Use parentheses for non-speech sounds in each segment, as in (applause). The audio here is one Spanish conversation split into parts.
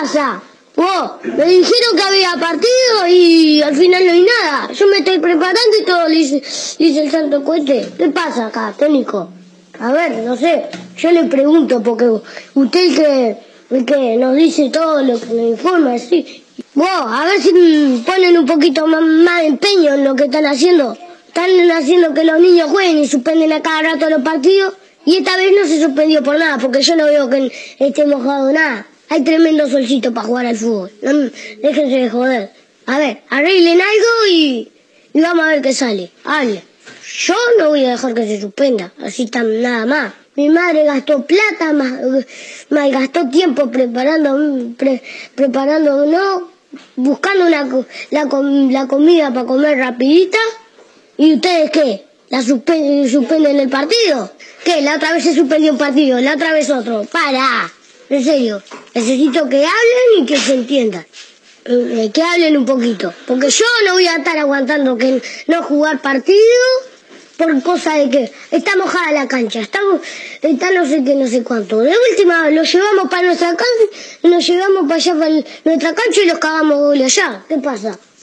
pasa? Me dijeron que había partido y al final no hay nada. Yo me estoy preparando y todo dice, dice el santo cohete. ¿Qué pasa acá, Tónico? A ver, no sé, yo le pregunto porque usted que, que nos dice todo lo que nos informa, así. Vos, a ver si ponen un poquito más, más de empeño en lo que están haciendo. Están haciendo que los niños jueguen y suspenden a cada rato los partidos. Y esta vez no se suspendió por nada, porque yo no veo que esté mojado nada. Hay tremendo solcito para jugar al fútbol. Déjense de joder. A ver, arreglen algo y, y vamos a ver qué sale. Yo no voy a dejar que se suspenda, así tan nada más. Mi madre gastó plata, más gastó tiempo preparando, pre, preparando, no, buscando la, la, la comida para comer rapidita. ¿Y ustedes qué? ¿La suspenden, suspenden el partido? ¿Qué? La otra vez se suspendió un partido, la otra vez otro. ¡Para! En serio, necesito que hablen y que se entiendan. Eh, que hablen un poquito. Porque yo no voy a estar aguantando que no jugar partido por cosa de que está mojada la cancha, está no sé qué, no sé cuánto. De última lo llevamos para nuestra cancha, nos llevamos para allá para nuestra cancha y los cagamos gol allá. ¿Qué pasa?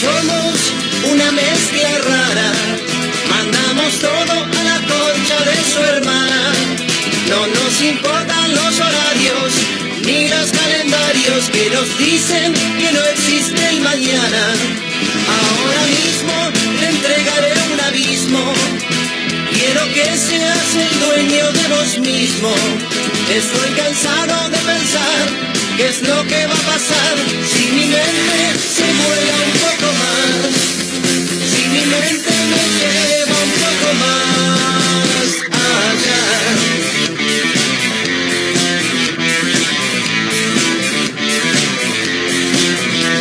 Somos una mezcla rara. Mandamos todo a la concha de su hermana. No nos importan los horarios ni los calendarios que nos dicen que no existe el mañana. Ahora mismo le entregaré un abismo. Quiero que seas el dueño de vos mismo. Estoy cansado de pensar ¿Qué es lo que va a pasar si mi mente se vuela un poco más? Si mi mente me lleva un poco más allá.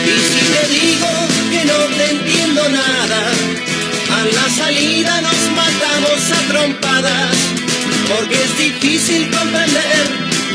Y si te digo que no te entiendo nada, a la salida nos matamos a trompadas, porque es difícil comprender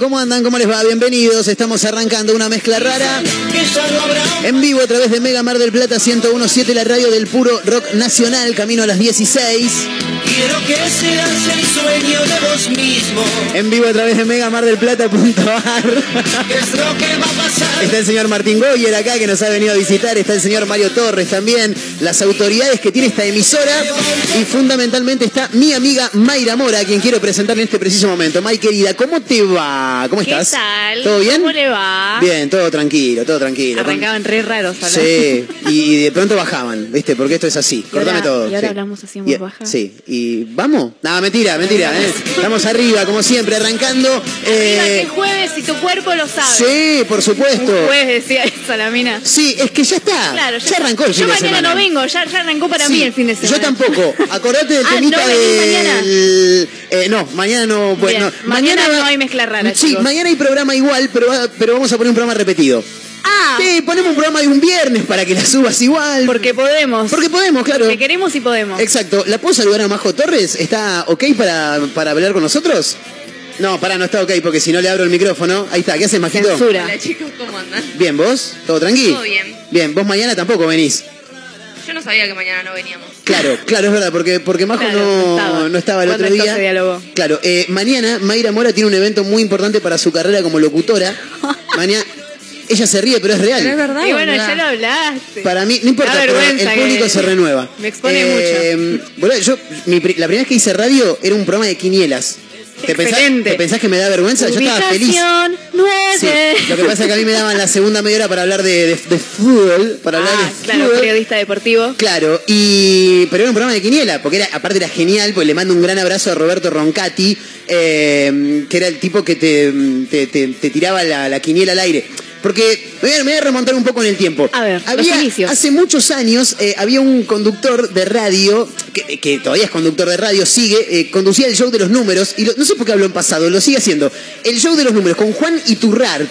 ¿Cómo andan? ¿Cómo les va? Bienvenidos. Estamos arrancando una mezcla rara en vivo a través de Mega Mar del Plata 1017, la radio del puro rock nacional, camino a las 16. Quiero que seas el sueño de vos mismo. En vivo a través de megamardelplata.ar. ¿Qué es lo que va a pasar? Está el señor Martín Goyer acá que nos ha venido a visitar. Está el señor Mario Torres también. Las autoridades que tiene esta emisora. Y fundamentalmente está mi amiga Mayra Mora, a quien quiero presentar en este preciso momento. May, querida, ¿cómo te va? ¿Cómo ¿Qué estás? tal? ¿Todo bien? ¿Cómo le va? Bien, todo tranquilo, todo tranquilo. Arrancaban re raros hablar. Sí, y de pronto bajaban, ¿viste? Porque esto es así. Cortame todo. y ahora sí. hablamos así en Y- voz baja. Sí, y ¿vamos? No, mentira, mentira. ¿eh? Estamos arriba, como siempre, arrancando. Arriba eh, jueves y tu cuerpo lo sabe. sí, por supuesto. Un jueves decía eso la mina. Sí, es que ya está. Claro, ya, arrancó el Yo de mañana semana. no vengo, ya, ya arrancó para Sí, mí el fin de semana. Yo tampoco. (laughs) Acordate del Ah, temita ¿no del... Eh, no, mañana no. Bien, mañana no hay mezcla rara, Sí, chicos. mañana hay programa igual, pero, pero vamos a poner un programa repetido. Ah, Sí, ponemos un programa de un viernes para que la subas igual. Porque podemos. Porque podemos, claro. Porque queremos y podemos. Exacto. ¿La puedo saludar a Majo Torres? ¿Está ok para, para hablar con nosotros? No, pará, no está ok porque si no le abro el micrófono. Ahí está, ¿qué haces, Majito? Censura. Hola chicos, ¿cómo andan? Bien, ¿vos? ¿Todo tranqui? Todo bien. Bien, vos mañana tampoco venís. Yo no sabía que mañana no veníamos. Claro, claro, es verdad, porque, porque Majo Claro, no, no estaba. no estaba el otro día. se dialogó. Claro, eh, mañana Mayra Mora tiene un evento muy importante para su carrera como locutora. (laughs) Mañana, ella se ríe, pero es real. Pero es verdad. Y bueno, ya lo hablaste. Para mí, no importa, pero el público que- se renueva. me expone mucho. Boludo, yo, mi pri- la primera vez que hice radio era un programa de quinielas. ¿Te pensás, Excelente. ¿Te pensás que me da vergüenza? Yo estaba feliz. Ubicación Sí, 9. lo que pasa es que a mí me daban la segunda media hora para hablar de, de, de fútbol, para hablar Ah, de claro, fútbol. periodista deportivo. Claro, y pero era un programa de quiniela, porque era, aparte era genial, pues le mando un gran abrazo a Roberto Roncati, eh, que era el tipo que te, te, te- te tiraba la, la quiniela al aire. Porque me voy, a, me voy a remontar un poco en el tiempo. A ver, los había, inicios. hace muchos años eh, había un conductor de radio, que, que todavía es conductor de radio, sigue, eh, conducía el show de los números, y lo- no sé por qué habló en pasado, lo sigue haciendo. El show de los números con Juan Iturrart.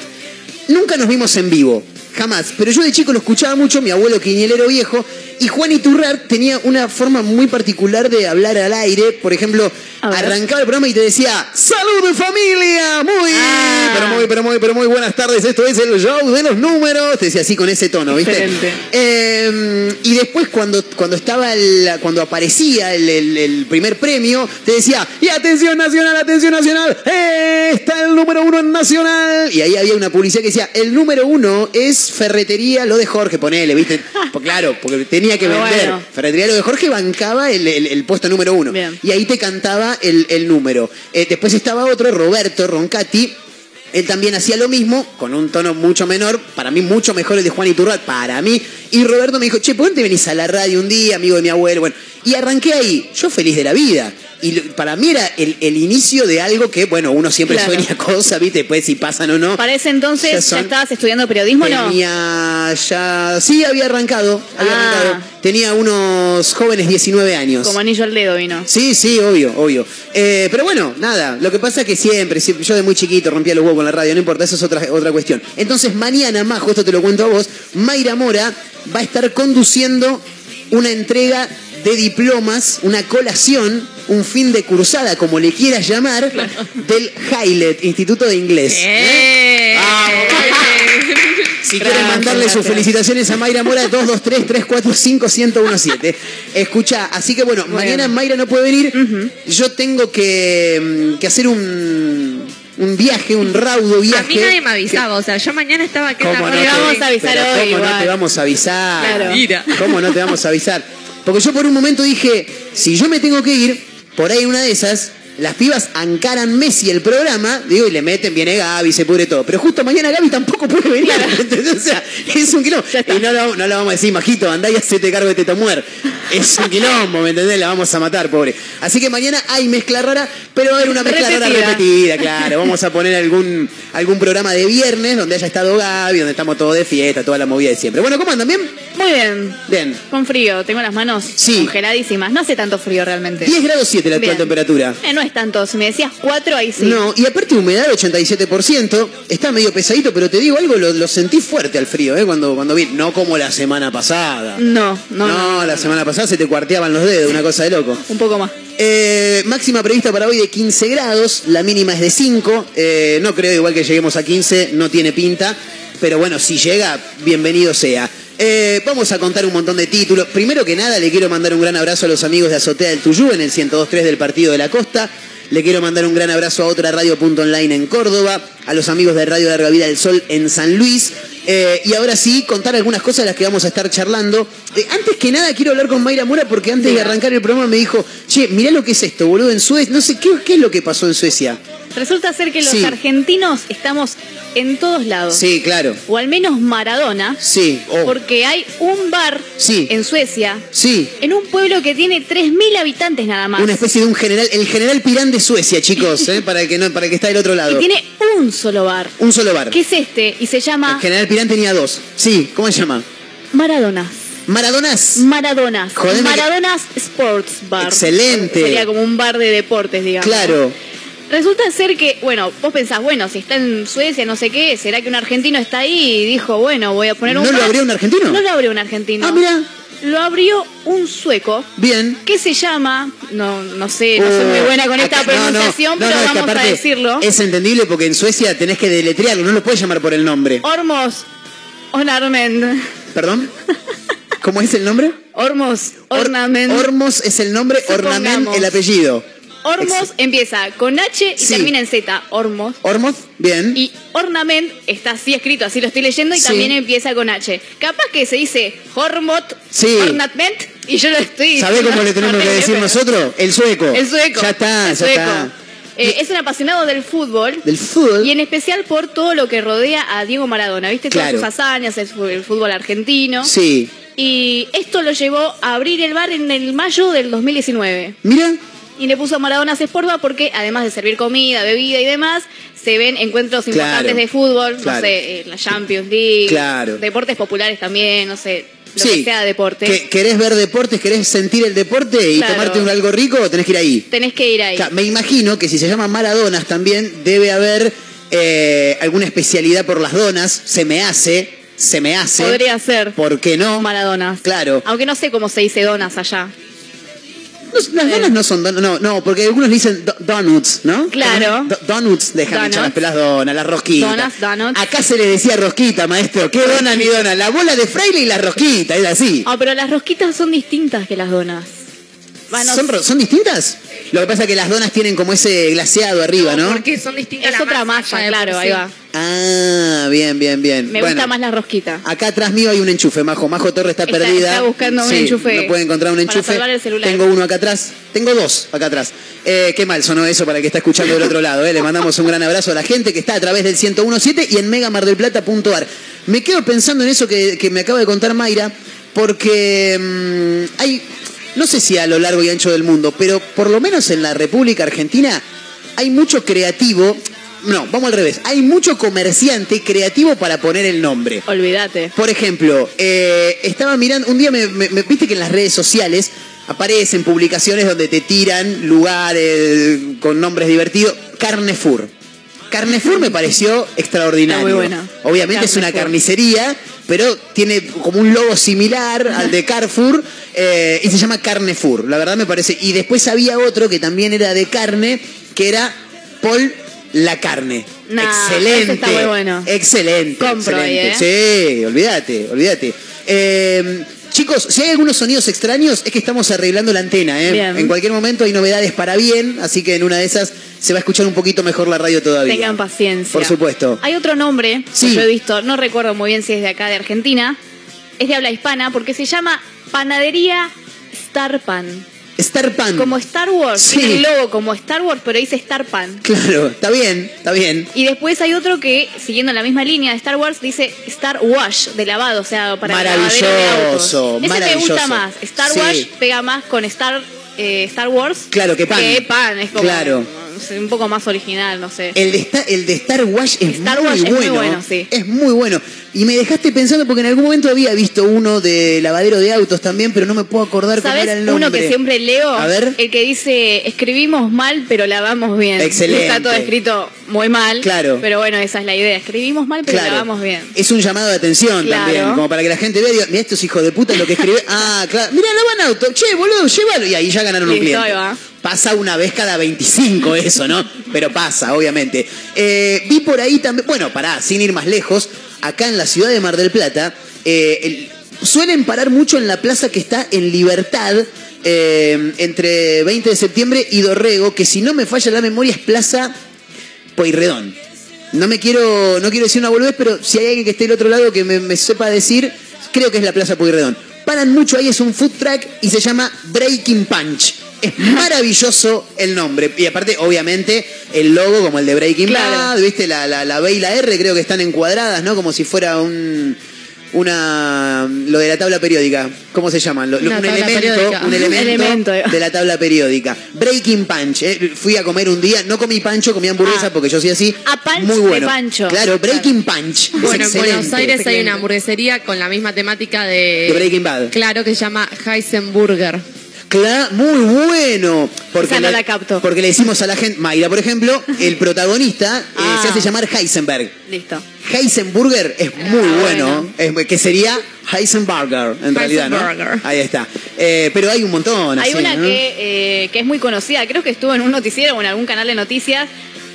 Nunca nos vimos en vivo, jamás. Pero yo de chico lo escuchaba mucho, mi abuelo quinielero viejo, y Juan Iturrart tenía una forma muy particular de hablar al aire. Por ejemplo, arrancaba el programa y te decía, ¡Salud familia! Muy, Ah. pero muy, pero muy, pero muy buenas tardes. Esto es el show de los números. Te decía así con ese tono, ¿viste? Eh, y después cuando, cuando estaba el- cuando aparecía el, el- el primer premio, te decía, y atención nacional, atención nacional, ¡eh! está el número uno en nacional. Y ahí había una publicidad que decía, el número uno es Ferretería Lo de Jorge, ponele, ¿viste? (laughs) Pues claro, porque tenía que Pero vender. bueno. Ferretería Lo de Jorge bancaba el, el- el puesto número uno. Bien. Y ahí te cantaba el, el número. Eh, después estaba otro, Roberto Roncati. Él también hacía lo mismo, con un tono mucho menor, para mí mucho mejor el de Juan Iturrat, para mí. Y Roberto me dijo, che, ¿por qué no te venís a la radio un día, amigo de mi abuelo? Bueno, y arranqué ahí, yo feliz de la vida. Y para mí era el, el inicio de algo que, bueno, uno siempre Claro. sueña (laughs) cosas, ¿viste? Después si pasan o no. Para ese entonces, Ya ¿ya, son- estabas estudiando periodismo o no? Tenía ya... Sí, había arrancado, había Ah. arrancado. Tenía unos jóvenes 19 años. Como anillo al dedo vino. Sí, sí, obvio, obvio. Eh, pero bueno, nada, lo que pasa es que siempre, siempre- yo de muy chiquito rompía los huevos con la radio, no importa, eso es otra, otra cuestión. Entonces mañana, Majo, esto te lo cuento a vos, Mayra Mora va a estar conduciendo una entrega de diplomas, una colación, un fin de cursada, como le quieras llamar, del Highlet, Instituto de Inglés. ¡Eh! Si Gracias, quieren mandarle sus felicitaciones a Mayra Mora, 223-345-1017. Escucha, así que bueno, mañana Mayra no puede venir. Yo tengo que, mm, que hacer un, un viaje, un raudo viaje. A mí nadie me avisaba, o sea, yo mañana estaba aquí en ¿Cómo la no te vamos a avisar Pero hoy ¿Cómo no te vamos a avisar? Claro. Mira. ¿Cómo no te vamos a avisar? Porque yo por un momento dije, si yo me tengo que ir, por ahí una de esas, las pibas ancaran Messi el programa, digo, y le meten, viene Gaby, se pudre todo. Pero justo mañana Gaby tampoco puede venir. (laughs) ¿entendés? O sea, es un quilombo. Y no lo, no lo vamos a decir, majito, andá y hacete cargo de Teta Muer. Es un quilombo, ¿me entendés? La vamos a matar, pobre. Así que mañana hay mezcla rara, pero va a haber una mezcla rara Repetida. repetida, (laughs) claro. Vamos a poner algún, algún programa de viernes donde haya estado Gaby, donde estamos todos de fiesta, toda la movida de siempre. Bueno, ¿cómo andan? ¿Bien? Bien. Bien. Con frío, tengo las manos Sí. congeladísimas. No hace tanto frío realmente. 10 grados 7 la actual Bien. temperatura. Eh, no es tanto. Si me decías 4, ahí sí. No, y aparte humedad 87%, está medio pesadito, pero te digo algo, lo, lo sentí fuerte al frío, ¿eh? Cuando, cuando vi, no como la semana pasada. No, no, No, no. la semana pasada se te cuarteaban los dedos, una cosa de loco. Un poco más. Eh, máxima prevista para hoy de 15 grados, la mínima es de 5. eh, no creo igual que lleguemos a 15, no tiene pinta. Pero bueno, si llega, bienvenido sea. Eh, vamos a contar un montón de títulos. Primero que nada, le quiero mandar un gran abrazo a los amigos de Azotea del Tuyú en el 102.3 del Partido de la Costa. Le quiero mandar un gran abrazo a otra radio.online en Córdoba, a los amigos de Radio Larga Vida del Sol en San Luis. Eh, y ahora sí, contar algunas cosas de las que vamos a estar charlando. Eh, antes que nada, quiero hablar con Mayra Mora porque antes de arrancar el programa me dijo, che, mirá lo que es esto, boludo, en Suecia. No sé, ¿qué, qué es lo que pasó en Suecia? Resulta ser que los Sí. argentinos estamos en todos lados. Sí, claro. O al menos Maradona. Sí, oh, Porque hay un bar Sí. en Suecia, sí. en un pueblo que tiene 3.000 habitantes nada más. Una especie de un general, el general Pirán de Suecia, chicos, (laughs) ¿eh? para, el que no, para el que está del otro y lado. tiene un solo bar. Un solo bar. Que es este, y se llama El general Pirán tenía dos. Sí, ¿cómo se llama? Maradonas. Maradonas. Maradonas. Que- Maradonas Sports Bar. Excelente. Sería como un bar de deportes, digamos. Claro. Resulta ser que, bueno, vos pensás, bueno, si está en Suecia, no sé qué, ¿será que un argentino está ahí y dijo, bueno, voy a poner un ¿No lo abrió un argentino? No lo abrió un argentino. Ah, mira. Lo abrió un sueco Bien. que se llama, no, no sé, no soy muy buena con esta Uh, Acá- no, no, pronunciación, no, pero no, vamos a decirlo. Es entendible porque en Suecia tenés que deletrearlo, no lo puedes llamar por el nombre. Ormos Ornament. ¿Perdón? ¿Cómo es el nombre? Ormos Or- Ornament. Ormos es el nombre, Ornament el apellido. Ormos empieza con H y Sí. termina en Z. Ormos. Ormos, bien. Y ornament está así escrito, así lo estoy leyendo y Sí. también empieza con H. Capaz que se dice hormot, Sí. ornament y yo lo estoy ¿Sabés cómo le tenemos que (laughs) decir nosotros? El sueco. El sueco. Ya está, el ya sueco. está. Eh, es un apasionado del fútbol. Del fútbol. Y en especial por todo lo que rodea a Diego Maradona. ¿Viste? Claro. Todas sus hazañas, el fútbol argentino. Sí. Y esto lo llevó a abrir el bar en el mayo del 2019. Mira, Y le puso Maradona Sport Bar porque además de servir comida, bebida y demás, se ven encuentros Claro. importantes de fútbol, Claro. no sé, la Champions League, Claro. deportes populares también, no sé, lo sí. que sea deporte. Que- ¿Querés ver deportes? ¿Querés sentir el deporte y tomarte un algo rico? Tenés que ir ahí. Tenés que ir ahí. Claro, me imagino que si se llama Maradonas también debe haber eh, alguna especialidad por las donas. Se me hace, se me hace. Podría ser ¿Por qué no? Maradona. Claro. Aunque no sé cómo se dice donas allá. No, las donas no son donuts, no, no, porque algunos le dicen do- donuts, ¿no? Claro. Do- donuts, déjame echar las pelas donas, las rosquitas. Donuts, donuts. Acá se le decía rosquita, maestro. ¿Qué dona ni dona? La bola de fraile y la rosquita, es así. Ah, pero las rosquitas son distintas que las donas. ¿Son, sé. ro- ¿Son distintas? Lo que pasa es que las donas tienen como ese glaseado arriba, ¿no? Porque son distintas Es la otra masa, claro, ahí va. Ah, bien, bien, bien. Me Bueno, gusta más la rosquita. Acá atrás mío hay un enchufe, Majo. Majo Torre está, Está- perdida. está buscando un enchufe No puede encontrar un para enchufe. salvar el celular. Tengo uno acá atrás. Tengo dos acá atrás. Eh, qué mal sonó eso para el que está escuchando del otro lado. eh. Le mandamos un gran abrazo a la gente que está a través del 1017 y en megamardelplata.ar. Me quedo pensando en eso que, que me acaba de contar Mayra, porque mm, hay, no sé si a lo largo y ancho del mundo, pero por lo menos en la República Argentina hay mucho creativo. No, vamos al revés. Hay mucho comerciante creativo para poner el nombre. Olvídate. Por ejemplo, eh, estaba mirando, un día me, me- me- viste que en las redes sociales aparecen publicaciones donde te tiran lugares con nombres divertidos. Carnefur. Carnefur me pareció extraordinario. Muy buena. Obviamente es una carnicería, pero tiene como un logo similar al de Carrefour eh, y se llama Carnefur. La verdad me parece. Y después había otro que también era de carne, que era Paul la carne. Nah, excelente. está muy bueno. Excelente. Compro ahí, excelente. Sí, olvídate, olvídate. Eh, chicos, si hay algunos sonidos extraños, es que estamos arreglando la antena. ¿eh? Bien. En cualquier momento hay novedades para bien, así que en una de esas se va a escuchar un poquito mejor la radio todavía. Tengan paciencia. Por supuesto. Hay otro nombre Sí. que yo he visto, no recuerdo muy bien si es de acá de Argentina, es de habla hispana porque se llama Panadería Star Pan. Star Pan. Como Star Wars, Sí. el logo como Star Wars, pero dice Star Pan. Claro, está bien, está bien. Y después hay otro que, siguiendo la misma línea de Star Wars, dice Star Wash, de lavado, o sea, para el lavadero de autos. Maravilloso, Ese me maravilloso. gusta más. Star Sí. Wash pega más con Star, eh, Star Wars Claro, que pan. que pan. Es como Claro. No sé, un poco más original, no sé. El de, Star, el de Star Wars es Star muy Wars es muy bueno. bueno, sí. Es muy bueno. Y me dejaste pensando porque en algún momento había visto uno de lavadero de autos también, pero no me puedo acordar cómo ¿Sabes era el nombre. uno que siempre leo? A ver. El que dice, escribimos mal, pero lavamos bien. Excelente. Está todo escrito muy mal. Claro. Pero bueno, esa es la idea. Escribimos mal, pero Claro. lavamos bien. Es un llamado de atención Claro. también, como para que la gente vea, diga, mira estos hijos de puta lo que escribe. (laughs) ah, claro. Mira, lavan auto. Che, boludo, llévalo. Y ahí ya ganaron un Listo, cliente. ahí va. Pasa una vez cada 25 eso, ¿no? Pero pasa, obviamente. Eh, vi por ahí también, bueno, pará, sin ir más lejos, acá en la ciudad de Mar del Plata, eh, el- suelen parar mucho en la plaza que está en Libertad, eh, entre 20 de septiembre y Dorrego, que si no me falla la memoria es Plaza Pueyrredón. No me quiero, no quiero decir una boludez, pero si hay alguien que esté del otro lado que me, me sepa decir, creo que es la Plaza Pueyrredón. Paran mucho ahí, es un food track y se llama Breaking Punch. Es maravilloso el nombre. Y aparte, obviamente, el logo como el de Breaking Claro. Bad, ¿viste? La, la, la B y la R creo que están encuadradas, ¿no? Como si fuera un. Una. Lo de la tabla periódica. ¿Cómo se llaman? Lo- un, elemento, periódica. (laughs) un elemento Elemento. de la tabla periódica. Breaking Punch. ¿eh? Fui a comer un día, no comí pancho, comí hamburguesa Ah. porque yo soy así. Ah, punch Muy de bueno. pancho. Claro, Breaking Punch. Es Bueno, en. Buenos Aires hay una hamburguesería con la misma temática de. De Breaking Bad. Claro, que se llama Heisenburger. Cla- muy bueno. Porque, Esa no le- la capto. porque le decimos a la gente, Mayra, por ejemplo, (laughs) el protagonista eh, Ah. se hace llamar Heisenberg. Listo. Heisenburger es muy Ah, bueno, es- que sería Heisenberger en realidad, ¿no? Ahí está. Eh, pero hay un montón. Hay así, una ¿no? que, eh, que es muy conocida, creo que estuvo en un noticiero o en algún canal de noticias.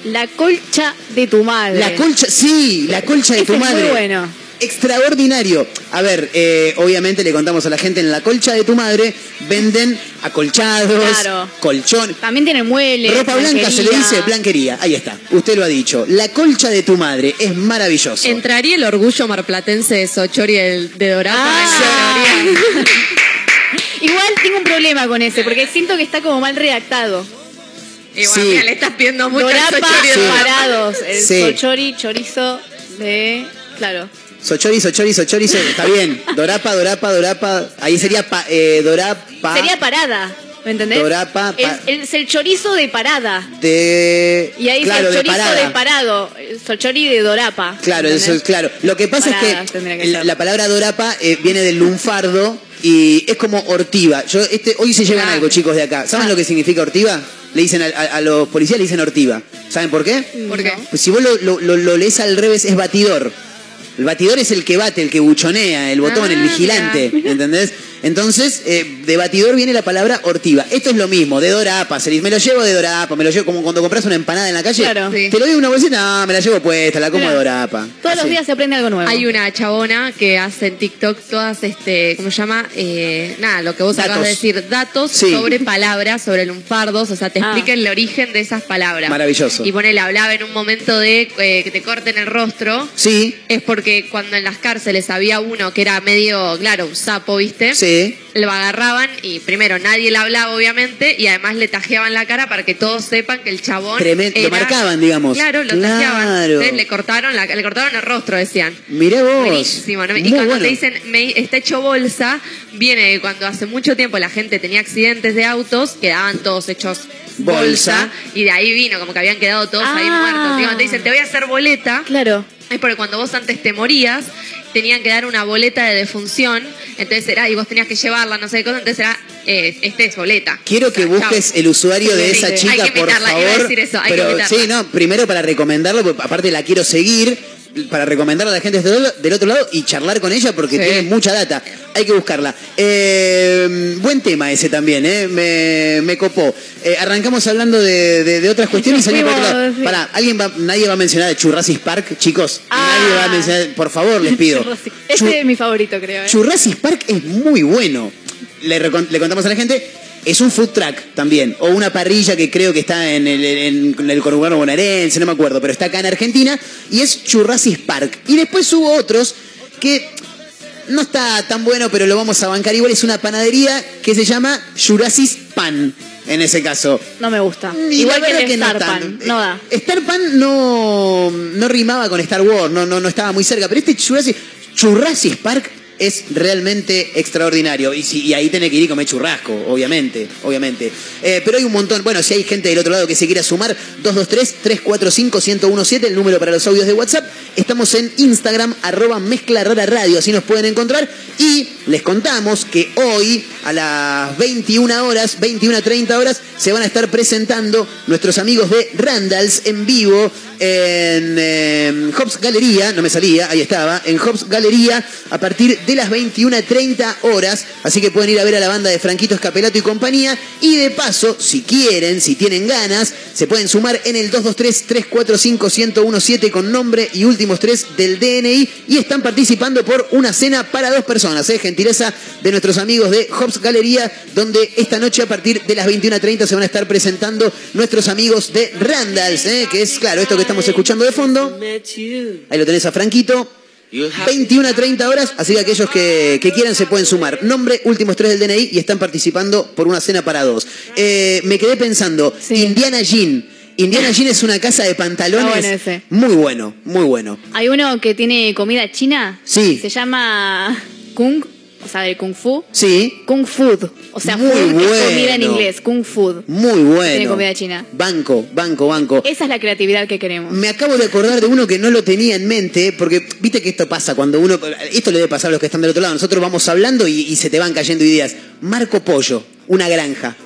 La colcha de tu madre. La colcha, sí, la colcha de tu es muy madre. bueno. Extraordinario. A ver, eh, obviamente le contamos a la gente en la colcha de tu madre venden acolchados, Claro. colchón, También tiene muebles. ropa blanca se le dice blanquería. Ahí está, usted lo ha dicho. La colcha de tu madre es maravilloso. Entraría el orgullo marplatense de Sochori el- de Dorapa Ah. (laughs) Igual tengo un problema con ese, porque siento que está como mal redactado. Bueno, Sí. mira, le estás pidiendo mucho Dorapa Sochori de Dorapa. parados. El Sí. sochori, chorizo de. Claro. Sochori, sochori, sochori, so- está bien. Dorapa, dorapa, dorapa. Ahí sería pa- eh, dorapa Sería parada. ¿Me entendés? Dorapa, pa- Es, es el chorizo de parada. de... Y ahí claro, dice el chorizo de parado. Sochori de Dorapa. Claro, eso es claro. Lo que pasa es que, que la, palabra dorapa eh, viene del lunfardo y es como ortiva. Yo, este, hoy se llevan Ah. algo, chicos, de acá. ¿Saben Ah. lo que significa ortiva? Le dicen a, a- a los policías le dicen ortiva. ¿Saben por qué? ¿Por qué? Pues si vos lo, lo- lo- lo lees al revés, es batidor. El batidor es el que bate, el que buchonea, el botón, el vigilante, ¿entendés? Entonces, eh, de batidor viene la palabra ortiva. Esto es lo mismo, de dorapa. se dice, me lo llevo de dorapa, me lo llevo como cuando compras una empanada en la calle. Claro. Sí. Te lo doy una bolsita, no, me la llevo puesta, la como de dorapa. Todos los días se aprende algo nuevo. Hay una chabona que hace en TikTok todas, este, ¿cómo se llama? Eh, nada, lo que vos acabas de decir, datos Sí. sobre palabras, sobre lunfardos, o sea, te Ah. explica el origen de esas palabras. Maravilloso. Y pone, hablaba en un momento de eh, que te corten el rostro. Sí, Es porque cuando en las cárceles había uno que era medio, claro, un sapo, ¿viste? sí. Lo agarraban y primero nadie le hablaba, obviamente, y además le tajeaban la cara para que todos sepan que el chabón. Tremendo, lo marcaban, digamos. Claro, lo Claro. tajeaban. Entonces le cortaron, la- le cortaron el rostro, decían. Mirá vos. Buenísimo, ¿no? Y cuando bueno. te dicen me, está hecho bolsa, viene de cuando hace mucho tiempo la gente tenía accidentes de autos, quedaban todos hechos bolsa, Bolsa. y de ahí vino, como que habían quedado todos ahí Ah. muertos. Y cuando te dicen te voy a hacer boleta, Claro. es porque cuando vos antes te morías, tenían que dar una boleta de defunción, entonces era, y vos tenías que llevarla, no sé qué cosa, entonces era, eh, este es boleta. Quiero O que sea, busques el usuario de Sí, esa sí. chica, Hay que por favor. iba a decir eso, hay que Pero imitarla. sí, no, primero para recomendarlo, porque aparte la quiero seguir, para recomendarla a la gente del otro- lado y charlar con ella porque Sí. tiene mucha data. Hay que buscarla. Eh, buen tema ese también, ¿eh? Me, me copó. Eh, arrancamos hablando de, de- de otras cuestiones sí. Pará, ¿alguien va, nadie va a mencionar de Churrasis Park, chicos. Ah. Nadie va a mencionar, por favor, les pido. (laughs) Chu- es mi favorito, creo. ¿eh? Jurassic Park es muy bueno. Le, le contamos a la gente, es un food truck también, o una parrilla que creo que está en el, en, el conurbano bonaerense, no me acuerdo, pero está acá en Argentina, y es Jurassic Park. Y después hubo otros que no está tan bueno, pero lo vamos a bancar igual, es una panadería que se llama Jurassic Pan, en ese caso. No me gusta. Y Igual que el no Star tan. Pan. No da. Eh, Star Pan no, no rimaba con Star Wars, no, no, no estaba muy cerca. Pero este Jurassic, Jurassic Park es realmente extraordinario. Y, si- y ahí tenés que ir y comer churrasco, obviamente, obviamente. Eh, pero hay un montón. Bueno, si hay gente del otro lado que se quiera sumar, 223-345-1017, el número para los audios de WhatsApp. Estamos en Instagram, arroba mezcla radio, así nos pueden encontrar. Y les contamos que hoy, a las 21 horas, 21.30 horas, se van a estar presentando nuestros amigos de Randalls en vivo en eh, Hobbs Galería, no me salía, ahí estaba, en Hobbs Galería a partir de las 21.30 horas. Así que pueden ir a ver a la banda de Franquito Escapelato y compañía. Y de paso, si quieren, si tienen ganas, se pueden sumar en el 223-345-1017 con nombre y últimos tres del DNI. Y están participando por una cena para dos personas. ¿eh? Gentileza de nuestros amigos de Hobbs Galería, donde esta noche a partir de las 21.30 se van a estar presentando nuestros amigos de Randalls, ¿eh? que es, claro, esto que estamos escuchando de fondo. Ahí lo tenés a Franquito. 21 a 30 horas, así que aquellos que, que quieran se pueden sumar. Nombre, últimos tres del DNI y están participando por una cena para dos. Eh, me quedé pensando, Sí. Indiana Jean. Indiana Jean es una casa de pantalones. Bueno. Muy bueno, muy bueno. Hay uno que tiene comida china. Sí. Se llama Kung o sea, Kung Fu. Sí, Kung Food, o sea, Muy food es comida en bueno. inglés, Kung Food. muy bueno. Tiene comida china. Banco, banco, banco. Esa es la creatividad que queremos. Me acabo de acordar de uno que no lo tenía en mente, porque viste que esto pasa cuando uno. Esto le debe pasar a los que están del otro lado. Nosotros vamos hablando y, y se te van cayendo ideas. Marco Pollo, una granja.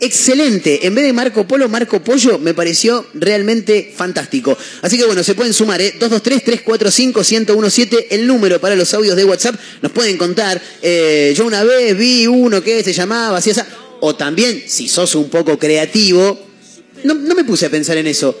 Excelente. En vez de Marco Polo, Marco Pollo me pareció realmente fantástico. Así que bueno, se pueden sumar, ¿eh? 223-345-1017, el número para los audios de WhatsApp. Nos pueden contar. eh, yo una vez vi uno que se llamaba así, esa. O también, si sos un poco creativo. No, no me puse a pensar en eso.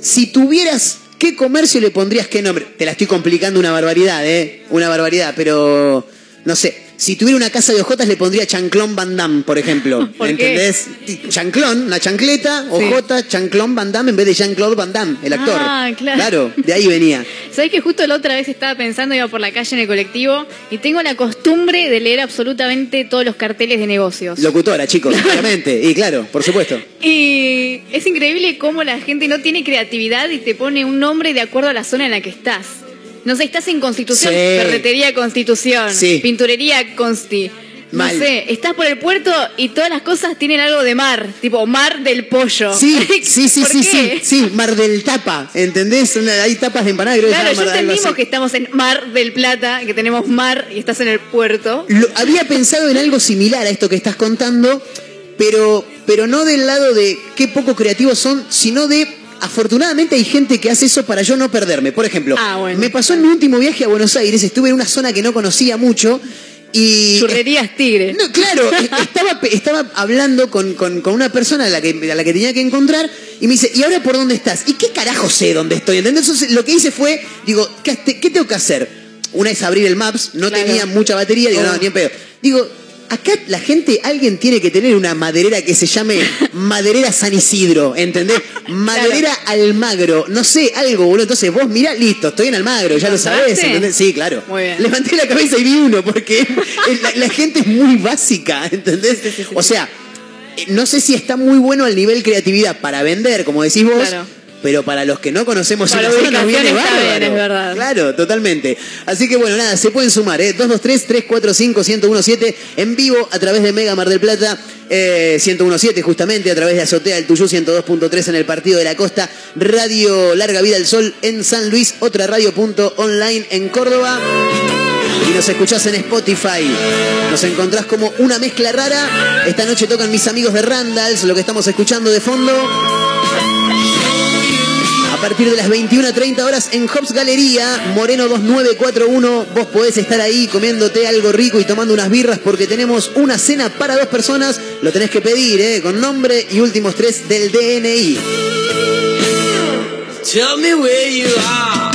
Si tuvieras, ¿qué comercio le pondrías qué nombre? Te la estoy complicando una barbaridad, ¿eh? Una barbaridad, pero no sé. Si tuviera una casa de ojotas le pondría Chanclón Van Damme, por ejemplo. (laughs) ¿Por qué? ¿Entendés? Chanclón, una chancleta, ojota, Chanclón Van Damme en vez de Jean-Claude Van Damme, el actor. Ah, claro. de ahí venía. (laughs) ¿Sabés que justo la otra vez estaba pensando, iba por la calle en el colectivo y tengo la costumbre de leer absolutamente todos los carteles de negocios? Locutora, chicos, (laughs) claramente. Y claro, por supuesto. Y es increíble cómo la gente no tiene creatividad y te pone un nombre de acuerdo a la zona en la que estás. No sé, estás en Constitución, ferretería Constitución, pinturería Consti. Mal. No sé, estás por el puerto y todas las cosas tienen algo de mar, tipo mar del pollo. Sí, (laughs) sí, sí, ¿Por sí, qué? sí, sí, Mar del Tapa, ¿entendés? Hay tapas de empanada, creo Claro, algo entendimos que estamos en Mar del Plata, que tenemos mar y estás en el puerto. Lo- había pensado en algo similar a esto que estás contando, pero, pero no del lado de qué poco creativos son, sino de afortunadamente hay gente que hace eso para yo no perderme. Por ejemplo, Ah, bueno. me pasó en mi último viaje a Buenos Aires, estuve en una zona que no conocía mucho y Churrerías Tigre. no, claro, (laughs) estaba, estaba hablando con, con- con una persona a la, que, a la que tenía que encontrar y me dice, ¿y ahora por dónde estás? ¿Y qué carajo sé dónde estoy? ¿Entendés? Entonces lo que hice fue, digo, ¿qué, te- qué tengo que hacer? Una es abrir el Maps, no Claro. tenía mucha batería, digo, no, ni en pedo. Digo, acá la gente, alguien tiene que tener una maderera que se llame Maderera San Isidro, ¿entendés? (laughs) Maderera Almagro, no sé, algo, boludo. Entonces vos mirá, listo, estoy en Almagro, ya lo sabés. ¿entendés? Sí, claro. Muy bien. Levanté la cabeza y vi uno, porque (laughs) la, la gente es muy básica, ¿entendés? Sí, sí, sí, o sea, no sé si está muy bueno al nivel creatividad para vender, como decís vos. Claro. Pero para los que no conocemos Para zona nos viene está bien, bárbaro. es verdad. Claro, totalmente. Así que bueno, nada, se pueden sumar, ¿eh? 223-345-1017 en vivo a través de Mega Mar del Plata, eh, 1017 justamente, a través de Azotea del Tuyú 102.3 en el Partido de la Costa, Radio Larga Vida al Sol en San Luis, otra radio punto online en Córdoba. Y nos escuchás en Spotify. Nos encontrás como una mezcla rara. Esta noche tocan mis amigos de Randalls, lo que estamos escuchando de fondo. A partir de las 21.30 horas en Hobbs Galería, Moreno 2941. Vos podés estar ahí comiéndote algo rico y tomando unas birras porque tenemos una cena para dos personas. Lo tenés que pedir, ¿eh? Con nombre y últimos tres del DNI. Tell me where you are.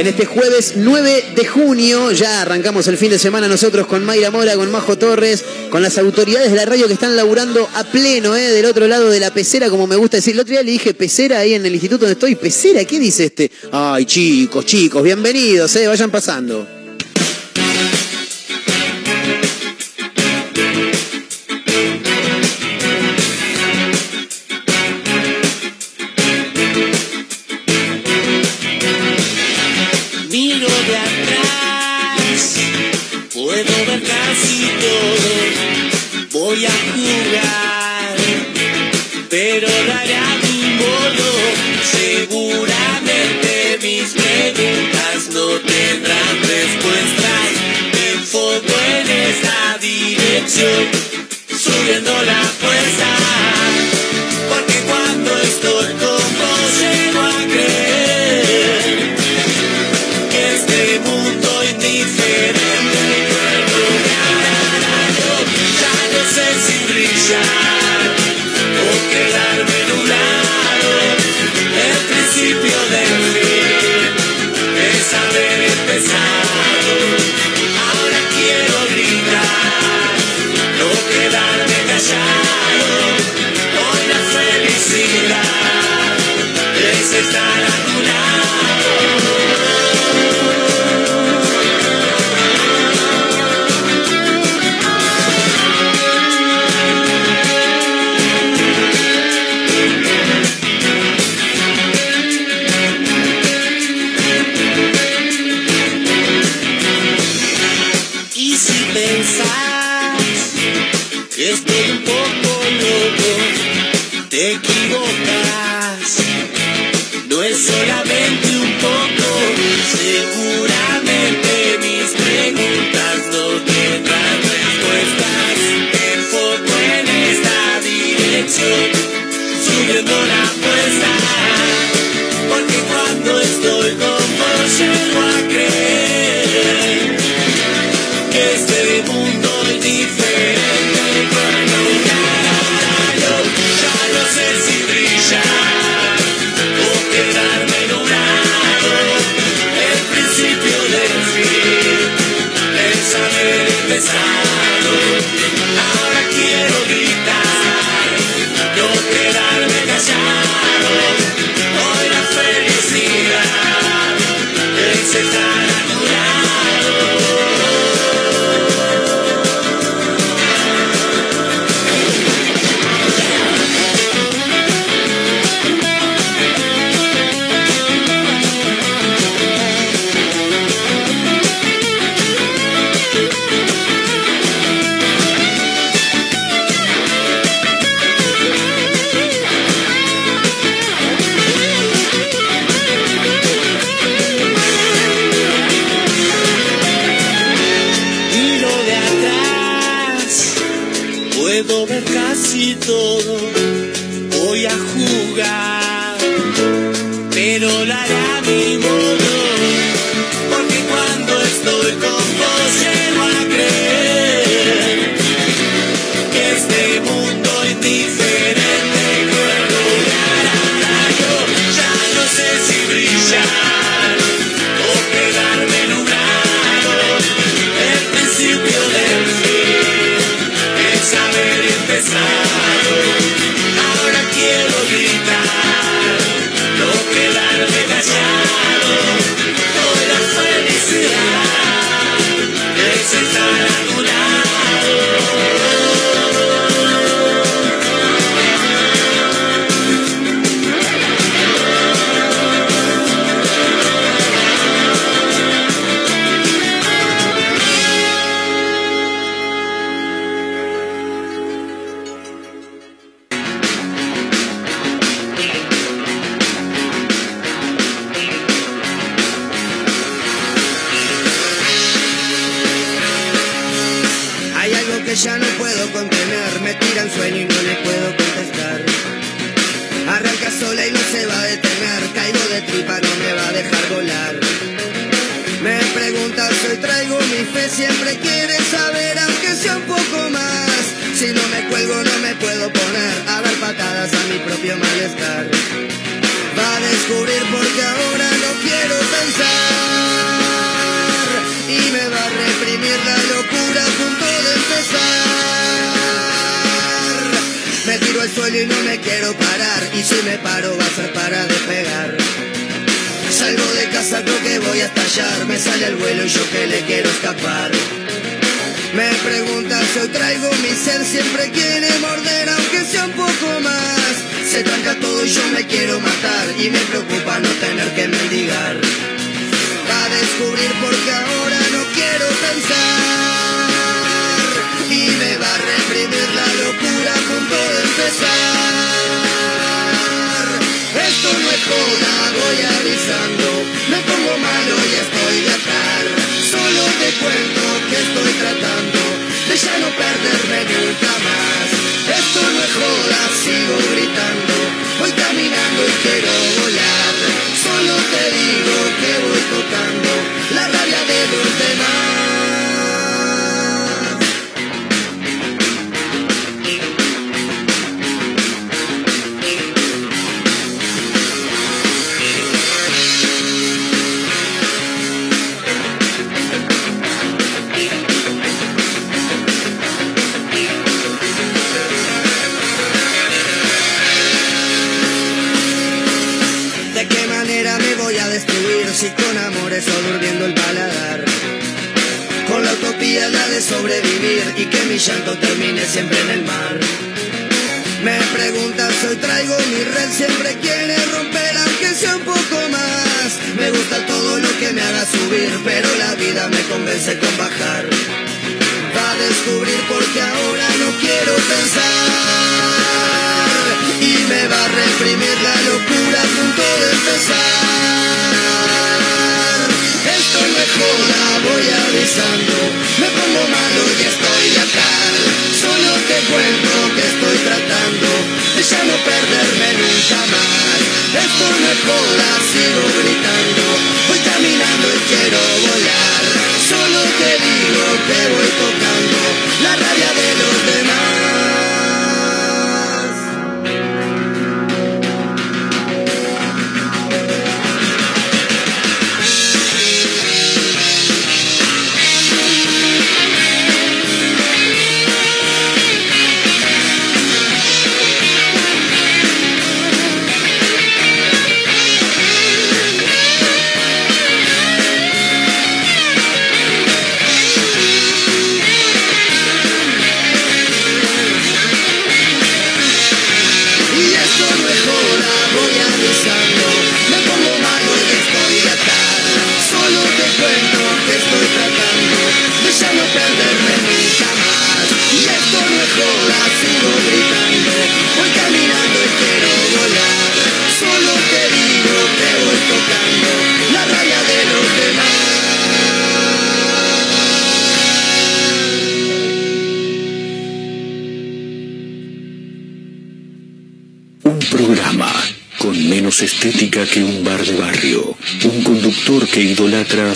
En este jueves 9 de junio ya arrancamos el fin de semana nosotros con Mayra Mora, con Majo Torres, con las autoridades de la radio que están laburando a pleno, ¿eh? del otro lado de la pecera, como me gusta decir. El otro día le dije pecera ahí en el instituto donde estoy. ¿Pecera? ¿Qué dice este? Ay, chicos, chicos, bienvenidos, ¿eh? vayan pasando. Subiendo la fuerza.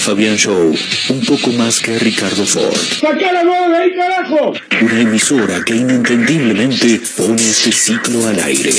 Fabián Show un poco más que Ricardo Ford. ¡Sacá la mano de ahí, carajo! Una emisora que inentendiblemente pone este ciclo al aire.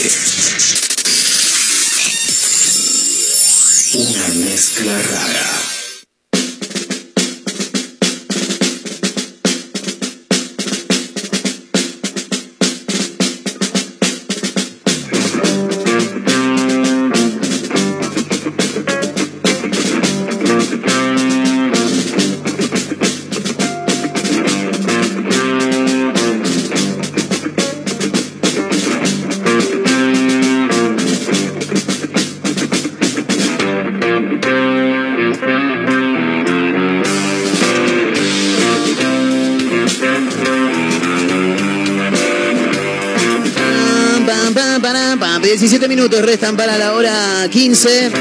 Minutos restan para la hora 15.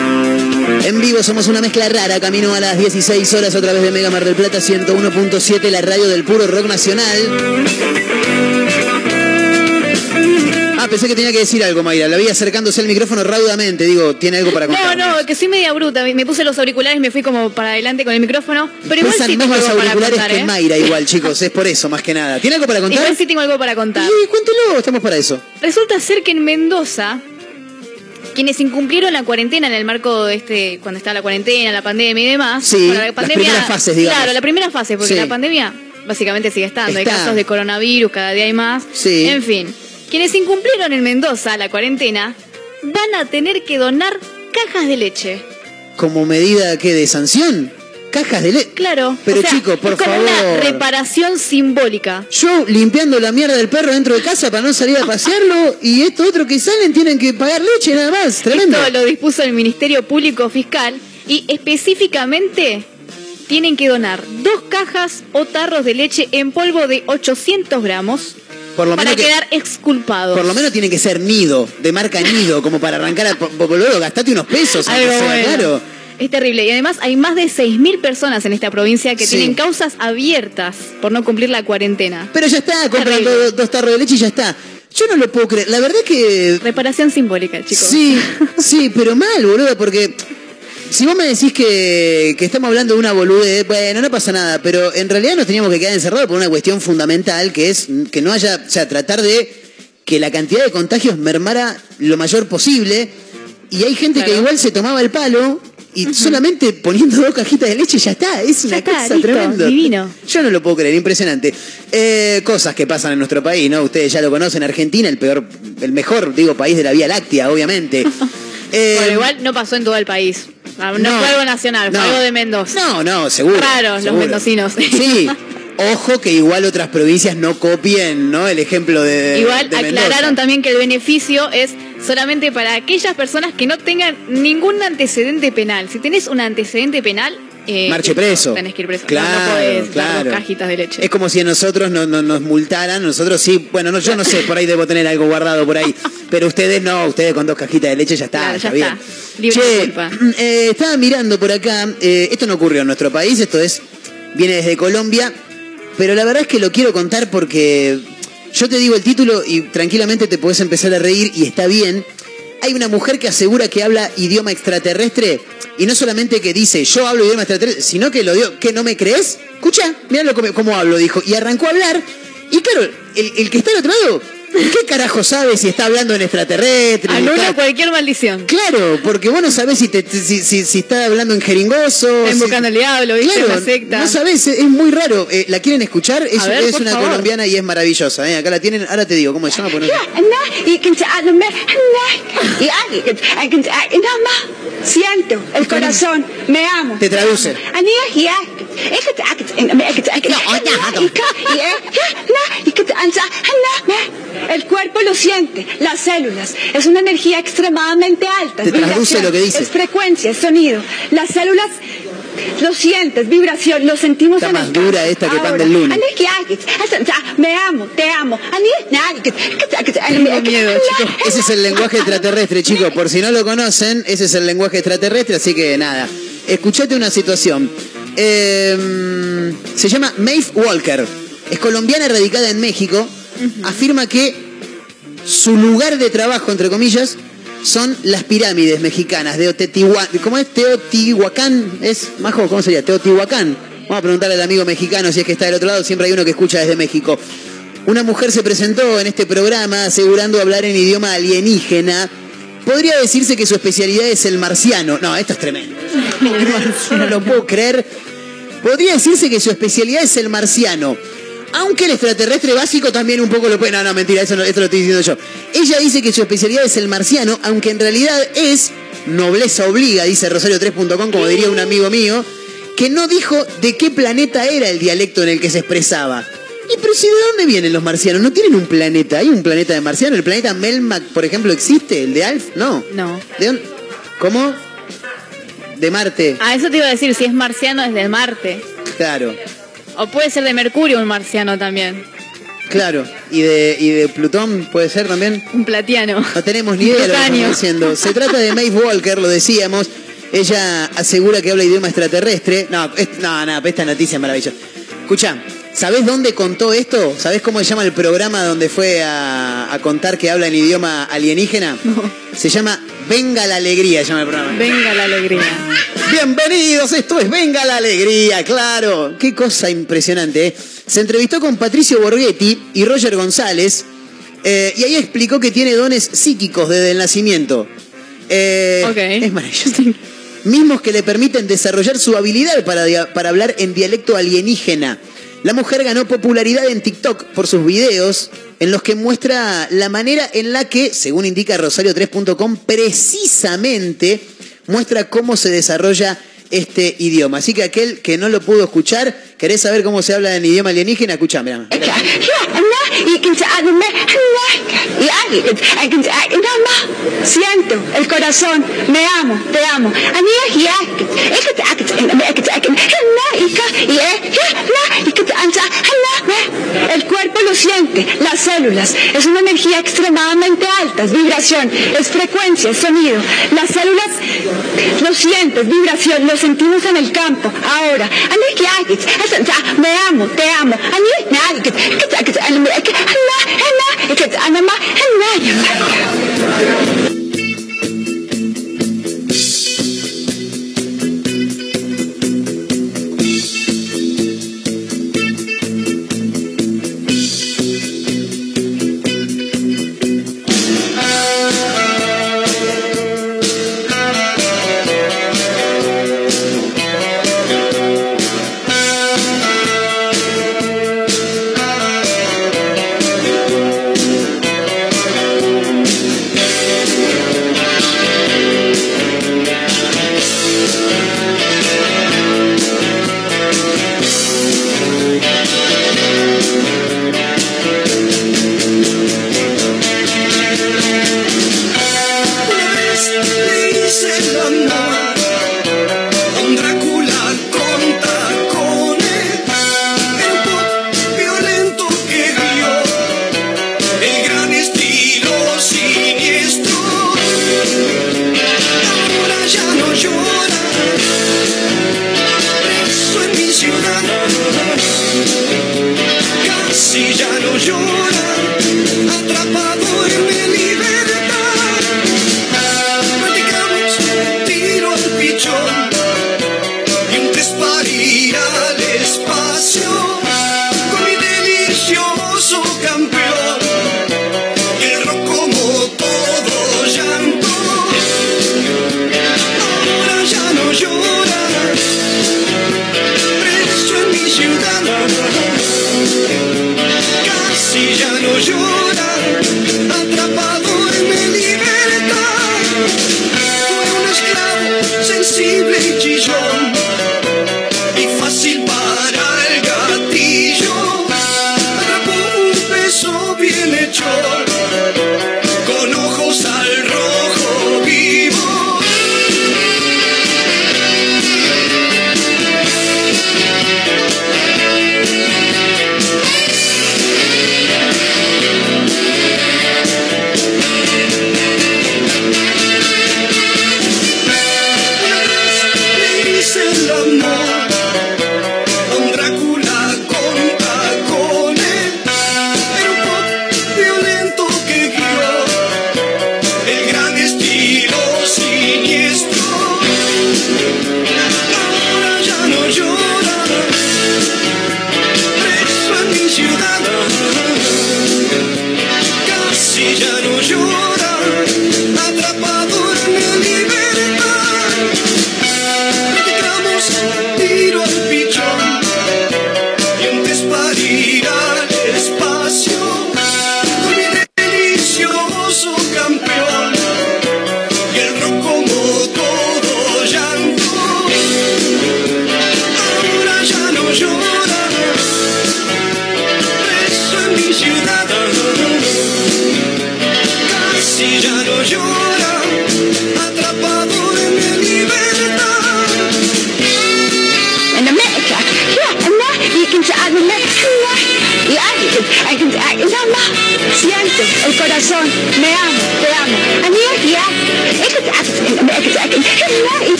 En vivo somos una mezcla rara, camino a las 16 horas a través de Mega Mar del Plata 101.7, la radio del puro rock nacional. Ah, pensé que tenía que decir algo, Mayra. La vi acercándose al micrófono raudamente. Digo, tiene algo para No, contar. no, que soy media bruta. Me puse los auriculares y me fui como para adelante con el micrófono. Pero igual Pesan sí más tengo los algo para auriculares contar, que ¿eh? Mayra igual, chicos. Es por eso, más que nada. ¿Tiene algo para contar? Igual sí tengo algo para contar. Y cuéntelo, estamos para eso. Resulta ser que en Mendoza, quienes incumplieron la cuarentena en el marco de este, cuando estaba la cuarentena, la pandemia y demás. Sí, bueno, la las primeras fases, digamos. Claro, la primera fase, porque Sí. la pandemia básicamente sigue estando. Hay Está. casos de coronavirus, cada día hay más. Sí. En fin, quienes incumplieron en Mendoza la cuarentena van a tener que donar cajas de leche. Como medida que de sanción, cajas de leche. Claro. Pero o sea, chico, por es como favor. una reparación simbólica. Yo limpiando la mierda del perro dentro de casa para no salir a pasearlo y estos otros que salen tienen que pagar leche nada más. Tremendo. Esto lo dispuso el Ministerio Público Fiscal y específicamente tienen que donar dos cajas o tarros de leche en polvo de 800 gramos Por lo para menos que- quedar exculpados. Por lo menos tiene que ser nido, de marca nido, como para arrancar a... po- po- Boludo, gastate unos pesos, Algo sea, bueno. claro. Es terrible. Y además hay más de 6.000 personas en esta provincia que Sí. tienen causas abiertas por no cumplir la cuarentena. Pero ya está, compran dos, dos tarros de leche y ya está. Yo no lo puedo creer. La verdad que... Reparación simbólica, chicos. Sí, (laughs) sí, pero mal, boludo, porque... Si vos me decís que, que estamos hablando de una boludez, bueno, no pasa nada, pero en realidad nos teníamos que quedar encerrados por una cuestión fundamental, que es que no haya, o sea, tratar de que la cantidad de contagios mermara lo mayor posible, y hay gente que igual se tomaba el palo y solamente poniendo dos cajitas de leche ya está, es una Ya está, cosa listo, tremenda. divino. Yo no lo puedo creer, impresionante. Eh, cosas que pasan en nuestro país, ¿no? Ustedes ya lo conocen, Argentina, el peor, el mejor, digo, país de la Vía Láctea, obviamente. (laughs) Eh, Bueno, igual no pasó en todo el país. Ah, No, fue algo nacional, no. fue algo de Mendoza. No, no, seguro. Raros los mendocinos. Sí. Ojo que igual otras provincias no copien, ¿no? El ejemplo de. Igual de aclararon también que el beneficio es solamente para aquellas personas que no tengan ningún antecedente penal. Si tenés un antecedente penal, eh, Marche preso. Tenés que ir preso. Claro, no, no podés claro. cajitas de leche. Es como si a nosotros no, no- nos multaran, nosotros sí, bueno, no, yo no sé, por ahí debo tener algo guardado por ahí, pero ustedes no, ustedes con dos cajitas de leche ya está, Claro, está ya bien. está. Libre de culpa. eh, estaba mirando por acá, eh, esto no ocurrió en nuestro país, esto es, viene desde Colombia, pero la verdad es que lo quiero contar porque yo te digo el título y tranquilamente te podés empezar a reír y está bien. hay una mujer que asegura que habla idioma extraterrestre y no solamente que dice yo hablo idioma extraterrestre, sino que lo dio, ¿qué no me crees? Escucha, cómo, cómo hablo, dijo. Y arrancó a hablar. Y claro, el, el que está al otro lado, ¿qué carajo sabe si está hablando en extraterrestre? Anula Está- cualquier maldición. Claro, porque vos no sabés si, te, si, si- si está hablando en jeringoso. Está si- invocando al diablo, ¿viste? Claro, La secta. no sabés, es es muy raro. Eh, ¿La quieren escuchar? Es, ver, es por una favor. colombiana y es maravillosa. ¿eh? Acá la tienen, ahora te digo, ¿cómo se llama? No sé. Siento el corazón, me amo. Te traduce. El cuerpo lo siente, las células. Es una energía extremadamente alta. Te traduce lo que dice. Es frecuencia, es sonido. Las células lo sientes, vibración, lo sentimos Está más el dura esta que pan del lunes. Me amo, te amo. Tengo miedo, chicos. Ese es el lenguaje extraterrestre, chicos. Por si no lo conocen, ese es el lenguaje extraterrestre, así que nada. Escuchate una situación. Eh, se llama Maeve Walker. Es colombiana radicada en México. Afirma que su lugar de trabajo, entre comillas, son las pirámides mexicanas de Teotihuacán. ¿Cómo es? Teotihuacán. ¿Es, Majo? ¿Cómo sería? Teotihuacán. Vamos a preguntarle al amigo mexicano si es que está del otro lado. Siempre hay uno que escucha desde México. Una mujer se presentó en este programa asegurando hablar en idioma alienígena. Podría decirse que su especialidad es el marciano. No, esto es tremendo. (laughs) No lo puedo creer. Podría decirse que su especialidad es el marciano. Aunque el extraterrestre básico también un poco lo puede. No, no, mentira, eso no- esto lo estoy diciendo yo. Ella dice que su especialidad es el marciano, aunque en realidad es nobleza obliga, dice Rosario3.com, como diría un amigo mío, que no dijo de qué planeta era el dialecto en el que se expresaba. Y pero si de dónde vienen los marcianos, no tienen un planeta, hay un planeta de marciano, el planeta Melmac, por ejemplo, existe, el de Alf, no. No. ¿De dónde? ¿Cómo? De Marte, Ah, eso te iba a decir, si es marciano es de Marte. claro. O puede ser de Mercurio un marciano también. Claro, y de, y de Plutón puede ser también. Un platiano. No tenemos ni idea de lo que estamos diciendo. Se trata de Maeve Walker, lo decíamos. Ella asegura que habla idioma extraterrestre. No, es- no, no, esta noticia es maravillosa. Escucha, ¿sabés dónde contó esto? ¿Sabés cómo se llama el programa donde fue a, a contar que habla en idioma alienígena? Se llama Venga la Alegría, se llama el programa. Venga la alegría. Bienvenidos, esto es Venga la Alegría, claro. Qué cosa impresionante. ¿eh? Se entrevistó con Patricio Borghetti y Roger González eh, y ahí explicó que tiene dones psíquicos desde el nacimiento. Eh, Ok. Es maravilloso. Mismos que le permiten desarrollar su habilidad para hablar en dialecto alienígena. La mujer ganó popularidad en TikTok por sus videos en los que muestra la manera en la que, según indica Rosario3.com, precisamente muestra cómo se desarrolla este idioma. Así que aquel que no lo pudo escuchar, ¿querés saber cómo se habla en idioma alienígena? Escuchá, mirá. Siento el corazón, me amo, te amo. El cuerpo lo siente, las células. Es una energía extremadamente alta, es vibración, es frecuencia, es sonido. Las células lo sientes, vibración, lo sentimos en el campo. Ahora, già vediamo vediamo ani nani kit kit kit ani kit halla halla kit anama halla yalla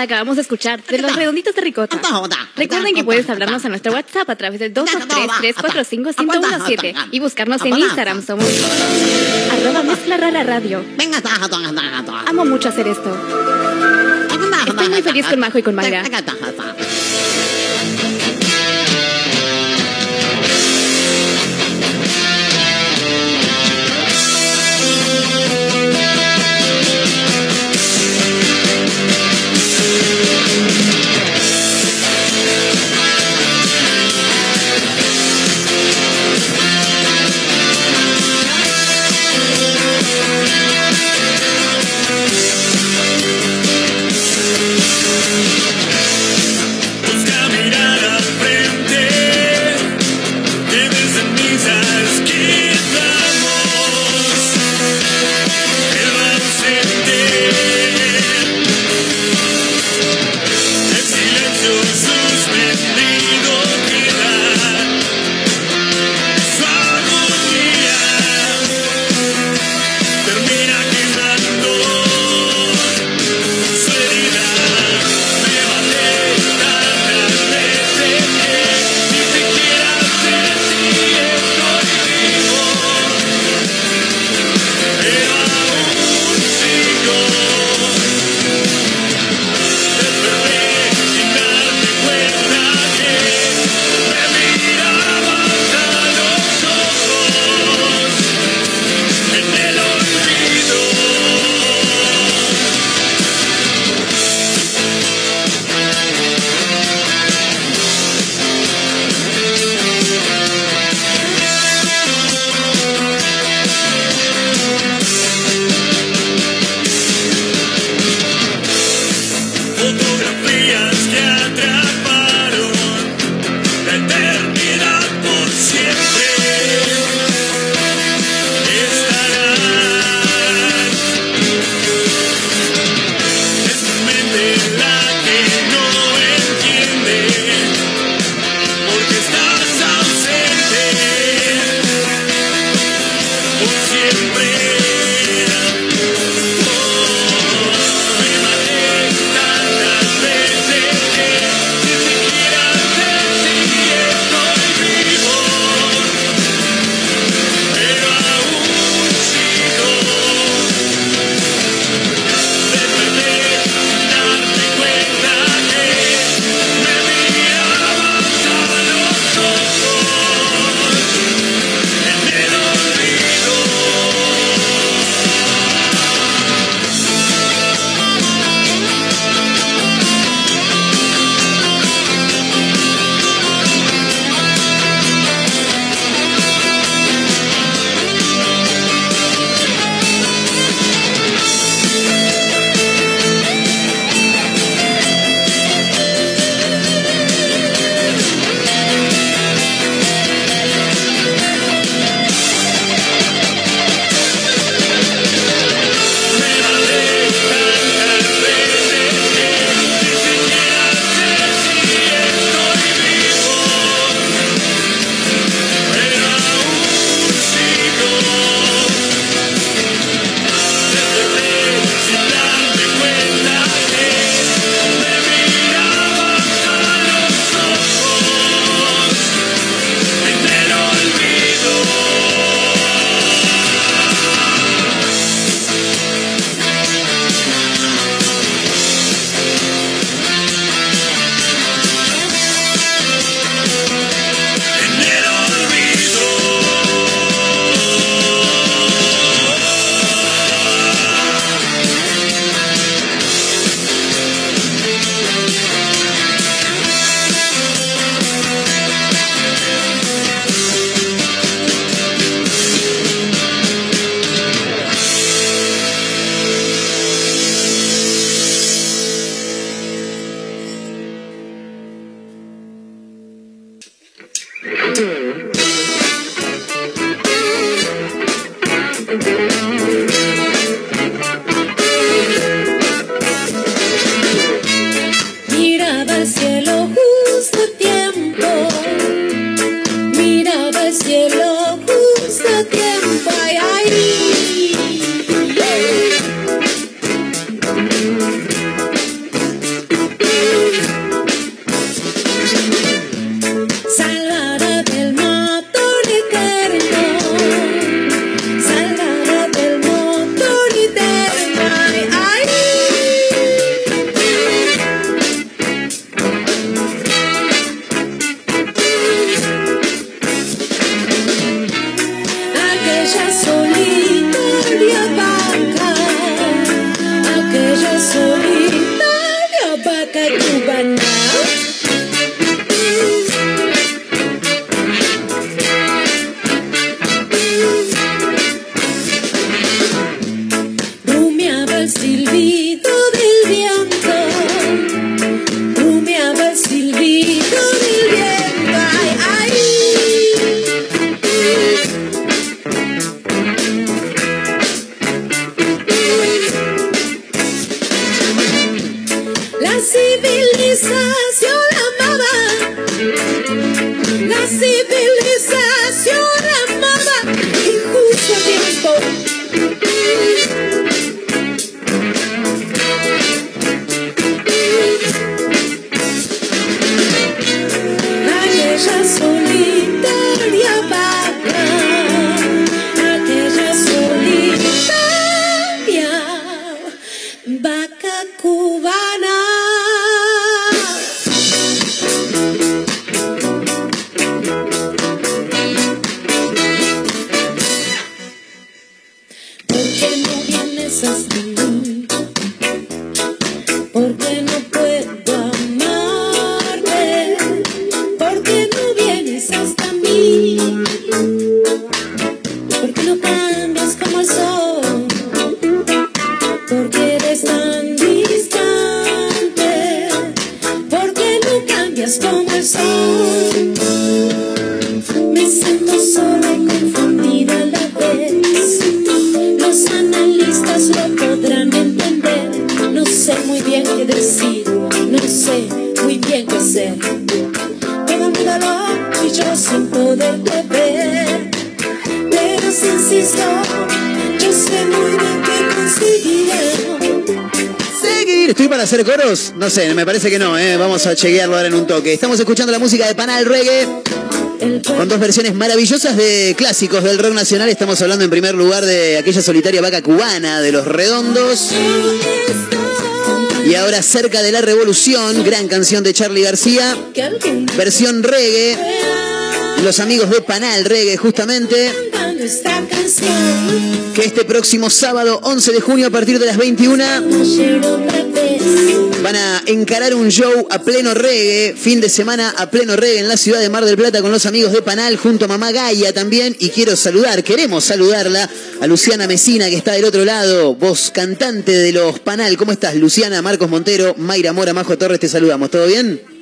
acabamos de escuchar de los redonditos de ricota. Recuerden que puedes hablarnos a nuestro WhatsApp a través del 223-345-117 y buscarnos en Instagram. Somos arroba mezcla rara radio. Amo mucho hacer esto. Estoy muy feliz con Majo y con Magda. No sé, me parece que no, ¿eh? Vamos a chequearlo ahora en un toque. Estamos escuchando la música de Panal Reggae. Con dos versiones maravillosas de clásicos del rock nacional. Estamos hablando en primer lugar de aquella solitaria vaca cubana de los redondos. Y ahora cerca de la revolución, gran canción de Charlie García. Versión reggae. Los amigos de Panal Reggae, justamente. Que este próximo sábado 11 de junio a partir de las 21 ayer otra vez. Van a encarar un show a pleno reggae, fin de semana a pleno reggae en la ciudad de Mar del Plata con los amigos de Panal, junto a Mamá Gaia también. Y quiero saludar, queremos saludarla a Luciana Mesina, que está del otro lado, voz cantante de los Panal. ¿Cómo estás, Luciana? Marcos Montero, Mayra Mora, Majo Torres, te saludamos. ¿Todo bien?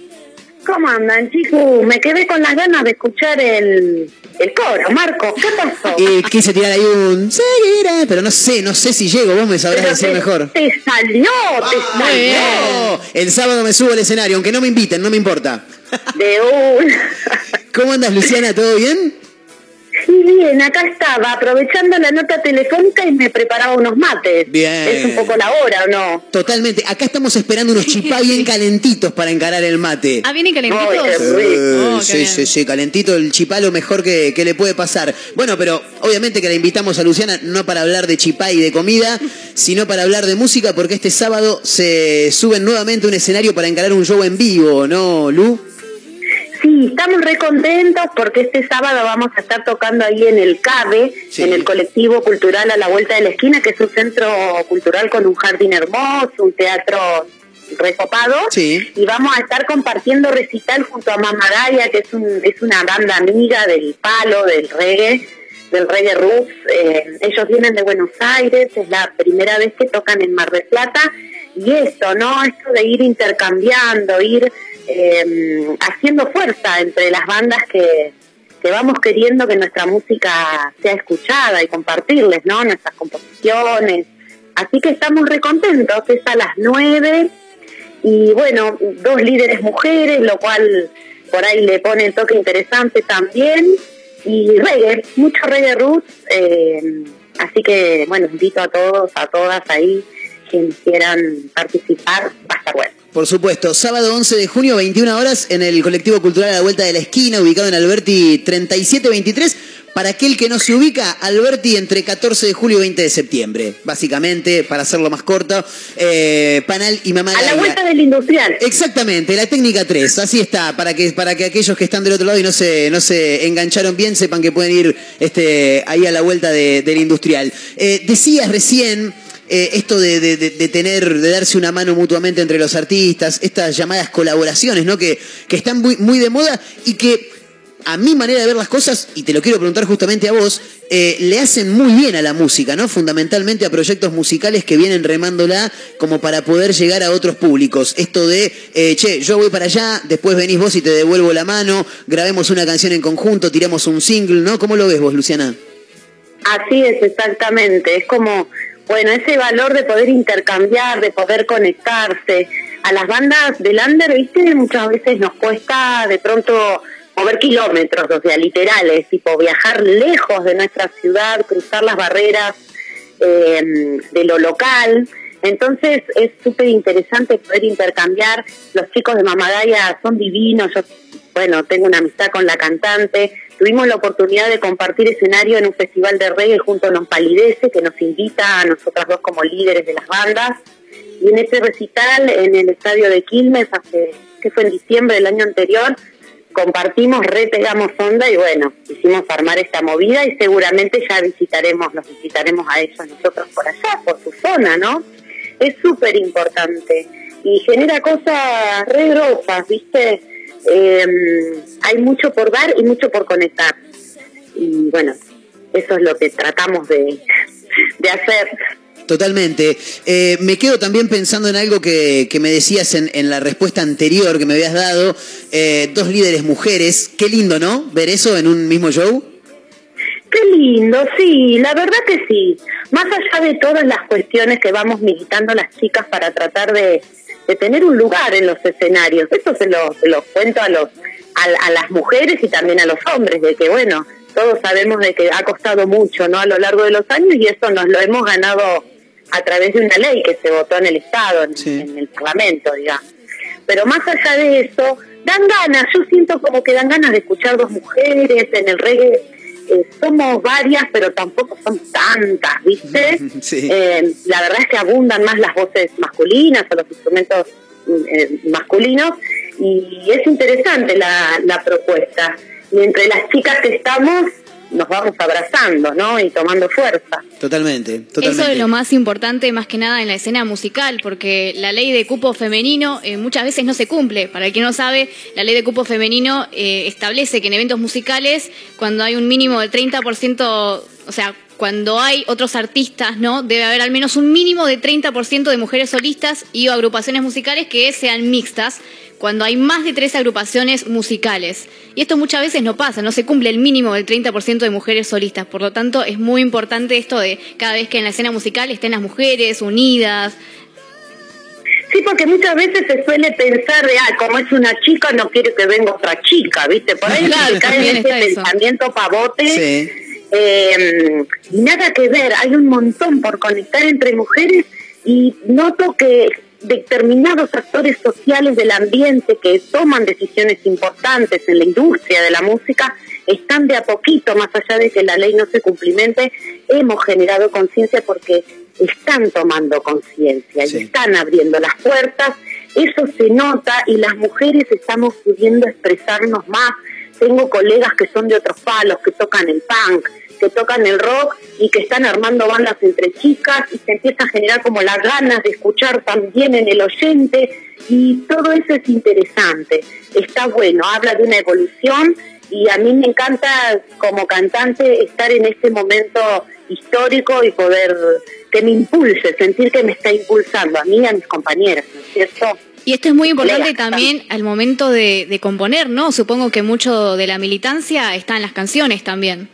¿Cómo andan, chicos? Me quedé con las ganas de escuchar el, el coro. Marco, ¿qué pasó? Y quise tirar ahí un seguiré, pero no sé, no sé si llego, vos me sabrás Pero decir te- mejor. Te salió, te salió. Oh, el sábado me subo al escenario, aunque no me inviten, no me importa. De un... ¿Cómo andas, Luciana? ¿Todo bien? Sí, bien, acá estaba, aprovechando la nota telefónica y me preparaba unos mates. Bien. Es un poco la hora, ¿o no? Totalmente. Acá estamos esperando unos (laughs) chipá bien calentitos para encarar el mate. Ah, vienen calentitos. Rico. Eh, Oh, sí, sí, sí, calentito el chipá lo mejor que, que le puede pasar. Bueno, pero obviamente que la invitamos a Luciana no para hablar de chipá y de comida, (laughs) sino para hablar de música, porque este sábado se suben nuevamente a un escenario para encarar un show en vivo, ¿no, Lu? Sí, estamos re contentos porque este sábado vamos a estar tocando ahí en el CABE, Sí. en el colectivo cultural a la vuelta de la esquina, que es un centro cultural con un jardín hermoso, un teatro recopado. Sí. Y vamos a estar compartiendo recital junto a Mamadaya, que es, un, es una banda amiga del palo, del reggae, del reggae roots. Eh, ellos vienen de Buenos Aires, es la primera vez que tocan en Mar del Plata. Y esto, ¿no? Esto de ir intercambiando, ir eh, haciendo fuerza entre las bandas que, que vamos queriendo que nuestra música sea escuchada y compartirles, ¿no? Nuestras composiciones. Así que estamos recontentos, es a las nueve y bueno, dos líderes mujeres, lo cual por ahí le pone el toque interesante también. Y reggae, mucho reggae roots. eh, así que bueno, invito a todos, a todas ahí, quienes quieran participar, va a estar bueno. Por supuesto, sábado 11 de junio, 21 horas, en el colectivo cultural a la vuelta de la esquina, ubicado en Alberti 3723. Para aquel que no se ubica, Alberti entre 14 de julio y 20 de septiembre. Básicamente, para hacerlo más corto, eh, Panal y Mamá A la vuelta del industrial. Exactamente, la técnica 3, así está, para que, para que aquellos que están del otro lado y no se, no se engancharon bien sepan que pueden ir este, ahí a la vuelta de- del industrial. Eh, decías recién eh, esto de, de- tener, de darse una mano mutuamente entre los artistas, estas llamadas colaboraciones, ¿no? Que, que están muy, muy de moda y que a mi manera de ver las cosas, y te lo quiero preguntar justamente a vos, eh, le hacen muy bien a la música, ¿no? Fundamentalmente a proyectos musicales que vienen remándola como para poder llegar a otros públicos. Esto de, eh, che, yo voy para allá, después venís vos y te devuelvo la mano, grabemos una canción en conjunto, tiramos un single, ¿no? ¿Cómo lo ves vos, Luciana? Así es, exactamente. Es como, bueno, ese valor de poder intercambiar, de poder conectarse. A las bandas del under, viste, muchas veces nos cuesta de pronto mover kilómetros, o sea, literales, tipo viajar lejos de nuestra ciudad, cruzar las barreras eh, de lo local. Entonces es súper interesante poder intercambiar. Los chicos de Mamadaya son divinos. Yo, bueno, tengo una amistad con la cantante. Tuvimos la oportunidad de compartir escenario en un festival de reggae junto a Palidece, que nos invita a nosotras dos como líderes de las bandas. Y en ese recital, en el estadio de Quilmes, hace, que fue en diciembre del año anterior, compartimos, re pegamos onda y bueno, hicimos armar esta movida y seguramente ya visitaremos, los visitaremos a ellos nosotros por allá, por su zona, ¿no? Es súper importante y genera cosas re grosas, ¿viste? Eh, hay mucho por dar y mucho por conectar. Y bueno, eso es lo que tratamos de, de hacer. Totalmente. Eh, me quedo también pensando en algo que, que me decías en, en la respuesta anterior que me habías dado. Eh, dos líderes mujeres. Qué lindo, ¿no? Ver eso en un mismo show. Qué lindo, sí, la verdad que sí. Más allá de todas las cuestiones que vamos militando las chicas para tratar de, de tener un lugar en los escenarios, eso se lo, se lo cuento a los a, a las mujeres y también a los hombres, de que bueno, todos sabemos de que ha costado mucho, ¿no? A lo largo de los años y eso nos lo hemos ganado a través de una ley que se votó en el Estado, en, en el Parlamento, digamos. Pero más allá de eso, dan ganas, yo siento como que dan ganas de escuchar dos mujeres en el reggae. Eh, somos varias, pero tampoco son tantas, ¿viste? (laughs) Sí. Eh, la verdad es que abundan más las voces masculinas o los instrumentos eh, masculinos y es interesante la, la propuesta. Y entre las chicas que estamos nos vamos abrazando, ¿no? Y tomando fuerza. Totalmente, totalmente. Eso es lo más importante, más que nada, en la escena musical, porque la ley de cupo femenino eh, muchas veces no se cumple. Para el que no sabe, la ley de cupo femenino eh, establece que en eventos musicales, cuando hay un mínimo del 30%, o sea, cuando hay otros artistas, ¿no? Debe haber al menos un mínimo de 30% de mujeres solistas y o agrupaciones musicales que sean mixtas cuando hay más de tres agrupaciones musicales. Y esto muchas veces no pasa, no se cumple el mínimo del 30% de mujeres solistas. Por lo tanto, es muy importante esto de cada vez que en la escena musical estén las mujeres unidas. Sí, porque muchas veces se suele pensar de, ah, como es una chica, no quiere que venga otra chica, ¿viste? Por ahí (laughs) Claro, se cae en ese eso. pensamiento pavote. Sí. Eh, nada que ver, hay un montón por conectar entre mujeres y noto que determinados actores sociales del ambiente que toman decisiones importantes en la industria de la música están de a poquito, más allá de que la ley no se cumplimente, hemos generado conciencia porque están tomando conciencia Sí. y están abriendo las puertas, eso se nota y las mujeres estamos pudiendo expresarnos más. Tengo colegas que son de otros palos, que tocan el punk, que tocan el rock y que están armando bandas entre chicas y se empieza a generar como las ganas de escuchar también en el oyente y todo eso es interesante, está bueno, habla de una evolución y a mí me encanta como cantante estar en este momento histórico y poder que me impulse, sentir que me está impulsando a mí y a mis compañeras, ¿no es cierto? Y esto es muy importante también al momento de, de componer, ¿no? Supongo que mucho de la militancia está en las canciones también,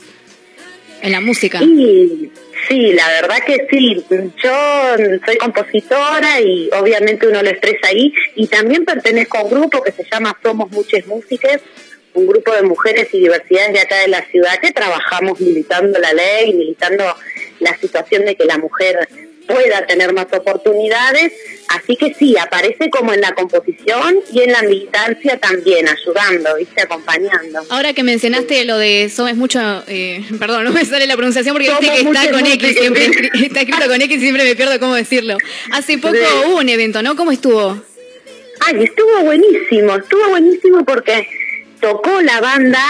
en la música. Sí, sí, la verdad que sí. Yo soy compositora y obviamente uno lo expresa ahí. Y también pertenezco a un grupo que se llama Somos Muchas Músicas, un grupo de mujeres y diversidades de acá de la ciudad que trabajamos militando la ley, militando la situación de que la mujer pueda tener más oportunidades. Así que sí, aparece como en la composición y en la militancia también, ayudando, ¿viste? Acompañando. Ahora que mencionaste lo de Somos mucho, eh, perdón, no me sale la pronunciación porque viste que está con X, siempre, está escrito con X y siempre me pierdo cómo decirlo. Hace poco Sí. hubo un evento, ¿no? ¿Cómo estuvo? Ay, estuvo buenísimo, estuvo buenísimo porque tocó la banda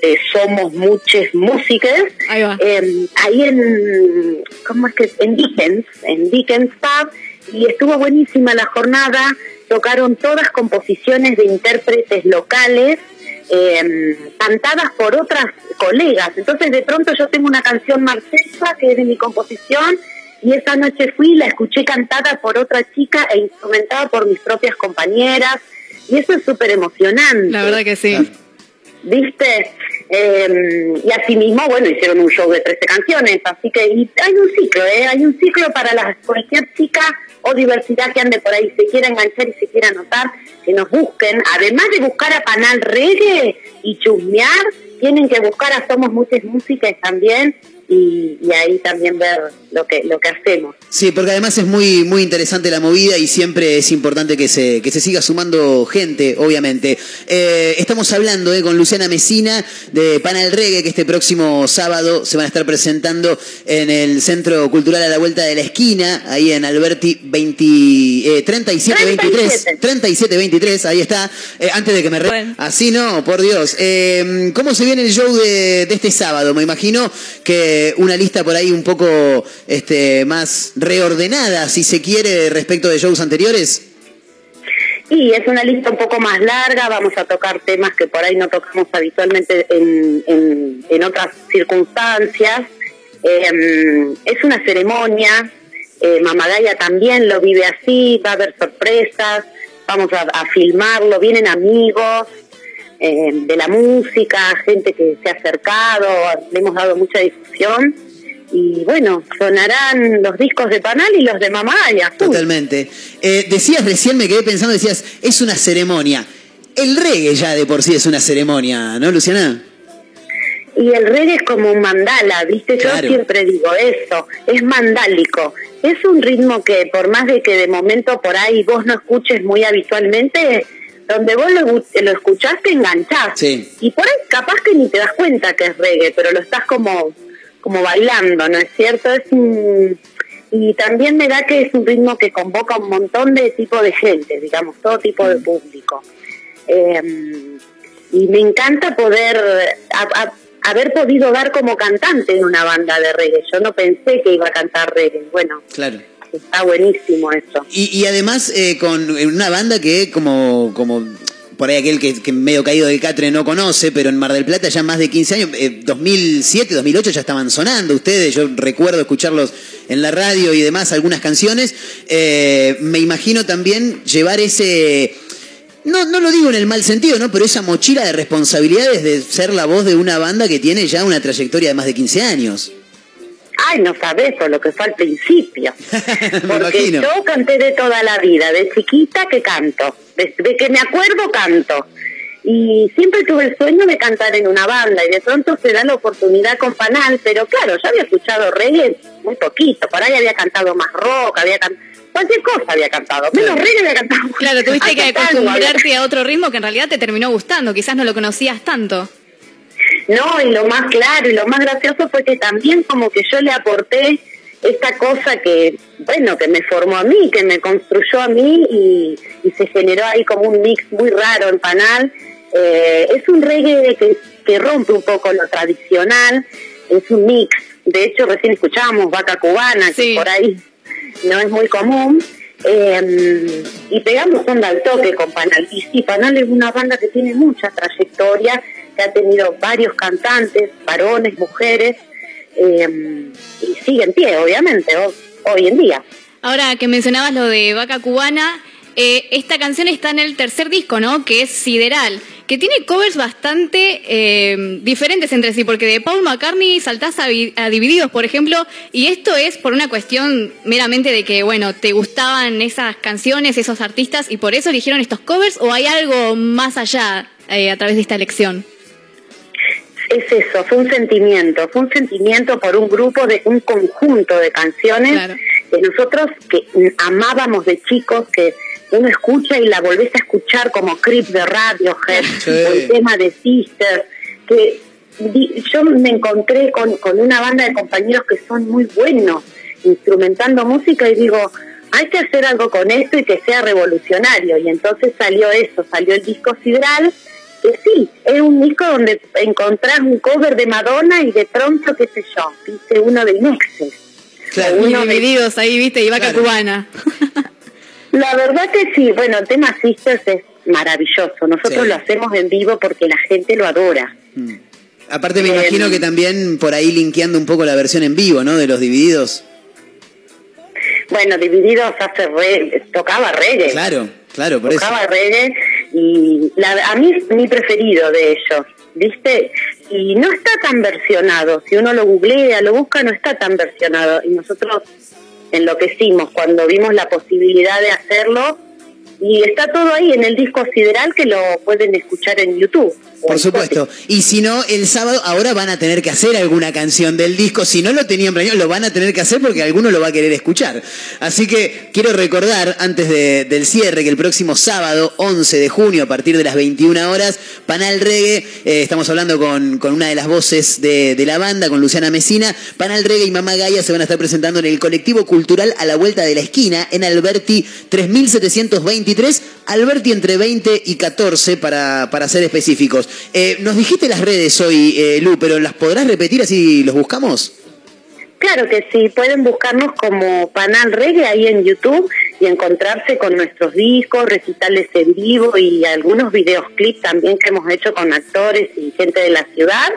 de Somos Muchas Músicas Ahí eh, ahí en, ¿cómo es que? En Dickens, en Dickens Pub, y estuvo buenísima la jornada, tocaron todas composiciones de intérpretes locales, eh, cantadas por otras colegas, entonces de pronto yo tengo una canción marcesa que es de mi composición, y esa noche fui, la escuché cantada por otra chica e instrumentada por mis propias compañeras, y eso es súper emocionante. La verdad que sí. ¿viste? Eh, y asimismo, bueno, hicieron un show de 13 canciones, así que y hay un ciclo, ¿eh? Hay un ciclo para las, cualquier chica o diversidad que ande por ahí, se quiera enganchar y se quiera anotar, que nos busquen, además de buscar a Panal Reggae y chusmear, tienen que buscar a Somos Muchas Músicas también y, y ahí también ver lo que lo que hacemos. Sí, porque además es muy, muy interesante la movida y siempre es importante que se, que se siga sumando gente, obviamente. Eh, estamos hablando eh, con Luciana Mesina de Panal Reggae, que este próximo sábado se van a estar presentando en el Centro Cultural a la Vuelta de la Esquina, ahí en Alberti 20, eh, 3723. 3723, ahí está. Eh, antes de que me... Re... Así no, por Dios. Eh, ¿Cómo se viene el show de, de este sábado? Me imagino que una lista por ahí un poco este, más reordenada, si se quiere, respecto de shows anteriores? Y es una lista un poco más larga, vamos a tocar temas que por ahí no tocamos habitualmente en, en, otras circunstancias. Eh, es una ceremonia, eh, Mamagaya también lo vive así, va a haber sorpresas, vamos a filmarlo, vienen amigos eh, de la música, gente que se ha acercado, le hemos dado mucha difusión y bueno, sonarán los discos de Panal y los de Mamaya. Totalmente. Eh, decías recién, me quedé pensando, decías, es una ceremonia. El reggae ya de por sí es una ceremonia, ¿no, Luciana? Y el reggae es como un mandala, ¿viste? Yo Claro. siempre digo eso, es mandálico. Es un ritmo que por más de que de momento por ahí vos no escuches muy habitualmente, donde vos lo, lo escuchás te enganchás. Sí. Y por ahí capaz que ni te das cuenta que es reggae, pero lo estás como, como bailando, ¿no es cierto? Es un... Y también me da que es un ritmo que convoca un montón de tipo de gente, digamos, todo tipo de público. Eh, y me encanta poder a- a- haber podido dar como cantante en una banda de reggae. Yo no pensé que iba a cantar reggae. Bueno, Claro. Está buenísimo eso. Y, y además eh, con una banda que como, como por ahí aquel que, medio caído del catre no conoce, pero en Mar del Plata ya más de 15 años, eh, 2007, 2008 ya estaban sonando ustedes, yo recuerdo escucharlos en la radio y demás, algunas canciones. Eh, me imagino también llevar ese... No, no lo digo en el mal sentido, ¿no? Pero esa mochila de responsabilidades de ser la voz de una banda que tiene ya una trayectoria de más de 15 años. Ay, no sabes eso, lo que fue al principio. (laughs) Porque yo canté de toda la vida, de chiquita que canto, desde que me acuerdo canto. Y siempre tuve el sueño de cantar en una banda y de pronto se da la oportunidad con Panal, pero claro, yo había escuchado reggae muy poquito, por ahí había cantado más rock, había cantado, cualquier cosa había cantado, menos reggae había cantado. Claro, tuviste que acostumbrarte a otro ritmo que en realidad te terminó gustando, quizás no lo conocías tanto. No, y lo más claro y lo más gracioso fue que también como que yo le aporté esta cosa que, bueno, que me formó a mí, que me construyó a mí y, y se generó ahí como un mix muy raro en Panal. Eh, es un reggae que, que rompe un poco lo tradicional, es un mix. De hecho, recién escuchábamos Vaca Cubana, que por ahí no es muy común. Eh, y pegamos onda al toque con Panal. Y sí, Panal es una banda que tiene mucha trayectoria, que ha tenido varios cantantes, varones, mujeres, eh, y sigue en pie, obviamente, ho- hoy en día. Ahora que mencionabas lo de Vaca Cubana, eh, esta canción está en el tercer disco, ¿no? Que es Sideral, que tiene covers bastante eh, diferentes entre sí, porque de Paul McCartney saltás a, Vi- a Divididos, por ejemplo, y esto es por una cuestión meramente de que, bueno, te gustaban esas canciones, esos artistas, y por eso eligieron estos covers, o hay algo más allá a través de esta elección? Es eso, fue un sentimiento, fue un sentimiento por un grupo de un conjunto de canciones que nosotros que amábamos de chicos, que uno escucha y la volvés a escuchar como Creep de Radiohead, Sí. o el tema de Sister, que di- yo me encontré con, con una banda de compañeros que son muy buenos instrumentando música y digo, hay que hacer algo con esto y que sea revolucionario. Y entonces salió eso, salió el disco Sidral, que sí, es un disco donde encontrás un cover de Madonna y de pronto, qué sé yo, viste uno de Nexus. Claro, uno de- divididos ahí, viste, y Vaca Cubana. (laughs) La verdad que sí, bueno, el tema Sisters es maravilloso. Nosotros Sí. lo hacemos en vivo porque la gente lo adora. Aparte me Bien. imagino que también por ahí linkeando un poco la versión en vivo, ¿no? De los divididos. Bueno, Divididos hace re- tocaba reggae. Claro, claro, por eso. tocaba reggae y la- a mí mi preferido de ellos, ¿viste? Y no está tan versionado, si uno lo googlea, lo busca, no está tan versionado. Y nosotros enloquecimos cuando vimos la posibilidad de hacerlo Y está todo ahí en el disco sideral que lo pueden escuchar en YouTube. Por supuesto. Y si no, el sábado ahora van a tener que hacer alguna canción del disco. Si no lo tenían planeado, lo van a tener que hacer porque alguno lo va a querer escuchar. Así que quiero recordar, antes de- del cierre, que el próximo sábado, 11 de junio, a partir de las 21 horas, Panal Reggae, eh, estamos hablando con, con una de las voces de, de la banda, con Luciana Mesina. Panal Reggae y Mamá Gaia se van a estar presentando en el colectivo cultural a la vuelta de la esquina, en Alberti 3723. Alberti entre 20 y 14 para, para ser específicos. Eh, nos dijiste las redes hoy, eh, Lu, pero ¿las podrás repetir así los buscamos? Claro que sí, pueden buscarnos como Panal Reggae ahí en YouTube y encontrarse con nuestros discos, recitales en vivo y algunos videoclips también que hemos hecho con actores y gente de la ciudad.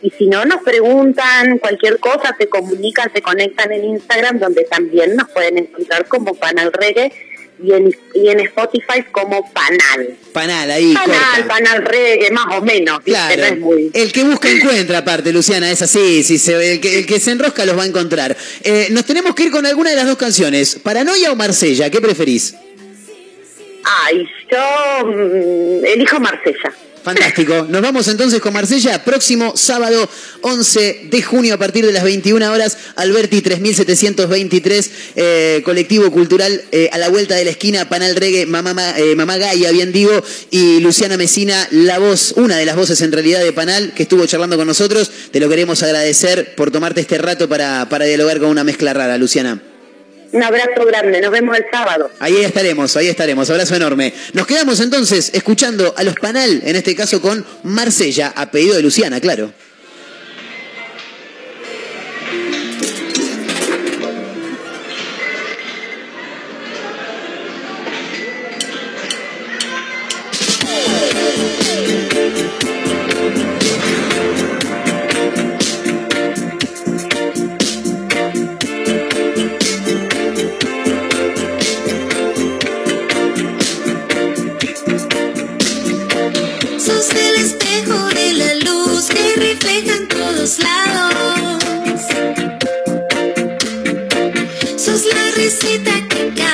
Y si no, nos preguntan cualquier cosa, se comunican, se conectan en Instagram, donde también nos pueden encontrar como Panal Reggae y en, y en Spotify como Panal. Panal, ahí, Panal, corta. Panal Reggae, más o menos. Claro. No es muy... El que busca encuentra, aparte, Luciana, es así. Si se, el, que, el que se enrosca los va a encontrar. Eh, nos tenemos que ir con alguna de las dos canciones. ¿Paranoia o Marsella? ¿Qué preferís? Ay, yo mm, elijo Marsella. Fantástico. Nos vamos entonces con Marsella. Próximo sábado 11 de junio a partir de las 21 horas. Alberti 3723, eh, colectivo cultural eh, a la vuelta de la esquina. Panal Reggae, Mamá, Ma- eh, Mamá Gaia, bien digo. Y Luciana Mesina, la voz, una de las voces en realidad de Panal, que estuvo charlando con nosotros. Te lo queremos agradecer por tomarte este rato para, para dialogar con una mezcla rara, Luciana. Un abrazo grande, nos vemos el sábado. Ahí estaremos, ahí estaremos. Abrazo enorme. Nos quedamos entonces escuchando a los Panal, en este caso con Marsella, a pedido de Luciana, claro. Sos la receta que cambia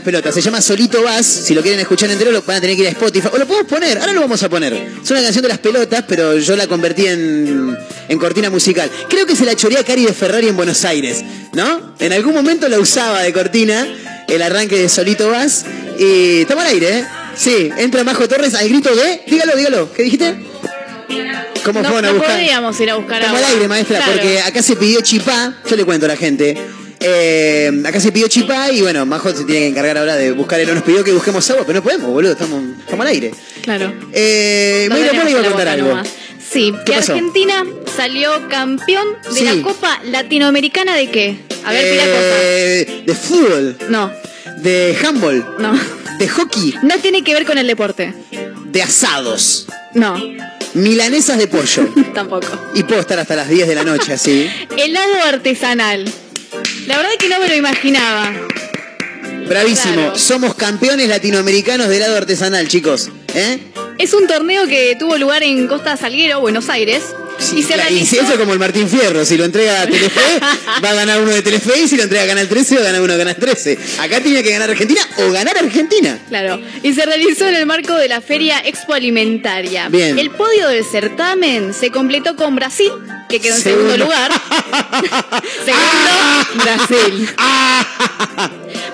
Las pelotas. Se llama Solito Vas. Si lo quieren escuchar entero, lo van a tener que ir a Spotify. O lo podemos poner, ahora lo vamos a poner. Es una canción de las pelotas, pero yo la convertí en, en cortina musical. Creo que se la chorea Cari de Ferrari en Buenos Aires, ¿no? En algún momento la usaba de cortina, el arranque de Solito Vas. Y estamos al aire, ¿eh? Sí, entra Majo Torres al grito de. Dígalo, dígalo. ¿Qué dijiste? ¿Cómo No, fueron a no buscar? ir a buscar al aire, maestra, Claro. porque acá se pidió chipá. Yo le cuento a la gente. Eh, acá se pidió chipá y bueno, Majo se tiene que encargar ahora de buscar. Él nos pidió que busquemos agua, pero no podemos, boludo, estamos, estamos al aire. Claro. Eh, Mayra Mora iba a contar algo. nomás. Sí, ¿Qué que pasó? Argentina salió campeón de Sí. la Copa Latinoamericana de qué? A ver, pila cosa. Eh, de fútbol, No, de handball, no. de hockey, No tiene que ver con el deporte. de asados, No, milanesas de pollo. (laughs) tampoco. y puedo estar hasta las 10 de la noche así. (laughs) Helado artesanal. La verdad que no me lo imaginaba. Bravísimo. Claro. Somos campeones latinoamericanos de helado artesanal, chicos. ¿Eh? Es un torneo que tuvo lugar en Costa Salguero, Buenos Aires. Y se Claro, y si realizó... eso como el Martín Fierro, si lo entrega a Telefe, va a ganar uno de Telefe y si lo entrega a Canal 13 va a ganar uno de Canal 13. Acá tiene que ganar Argentina o ganar Argentina. Claro, y se realizó en el marco de la Feria Expo Alimentaria. Bien. El podio del certamen se completó con Brasil, que quedó en Segundo. segundo lugar. (laughs) segundo, Brasil.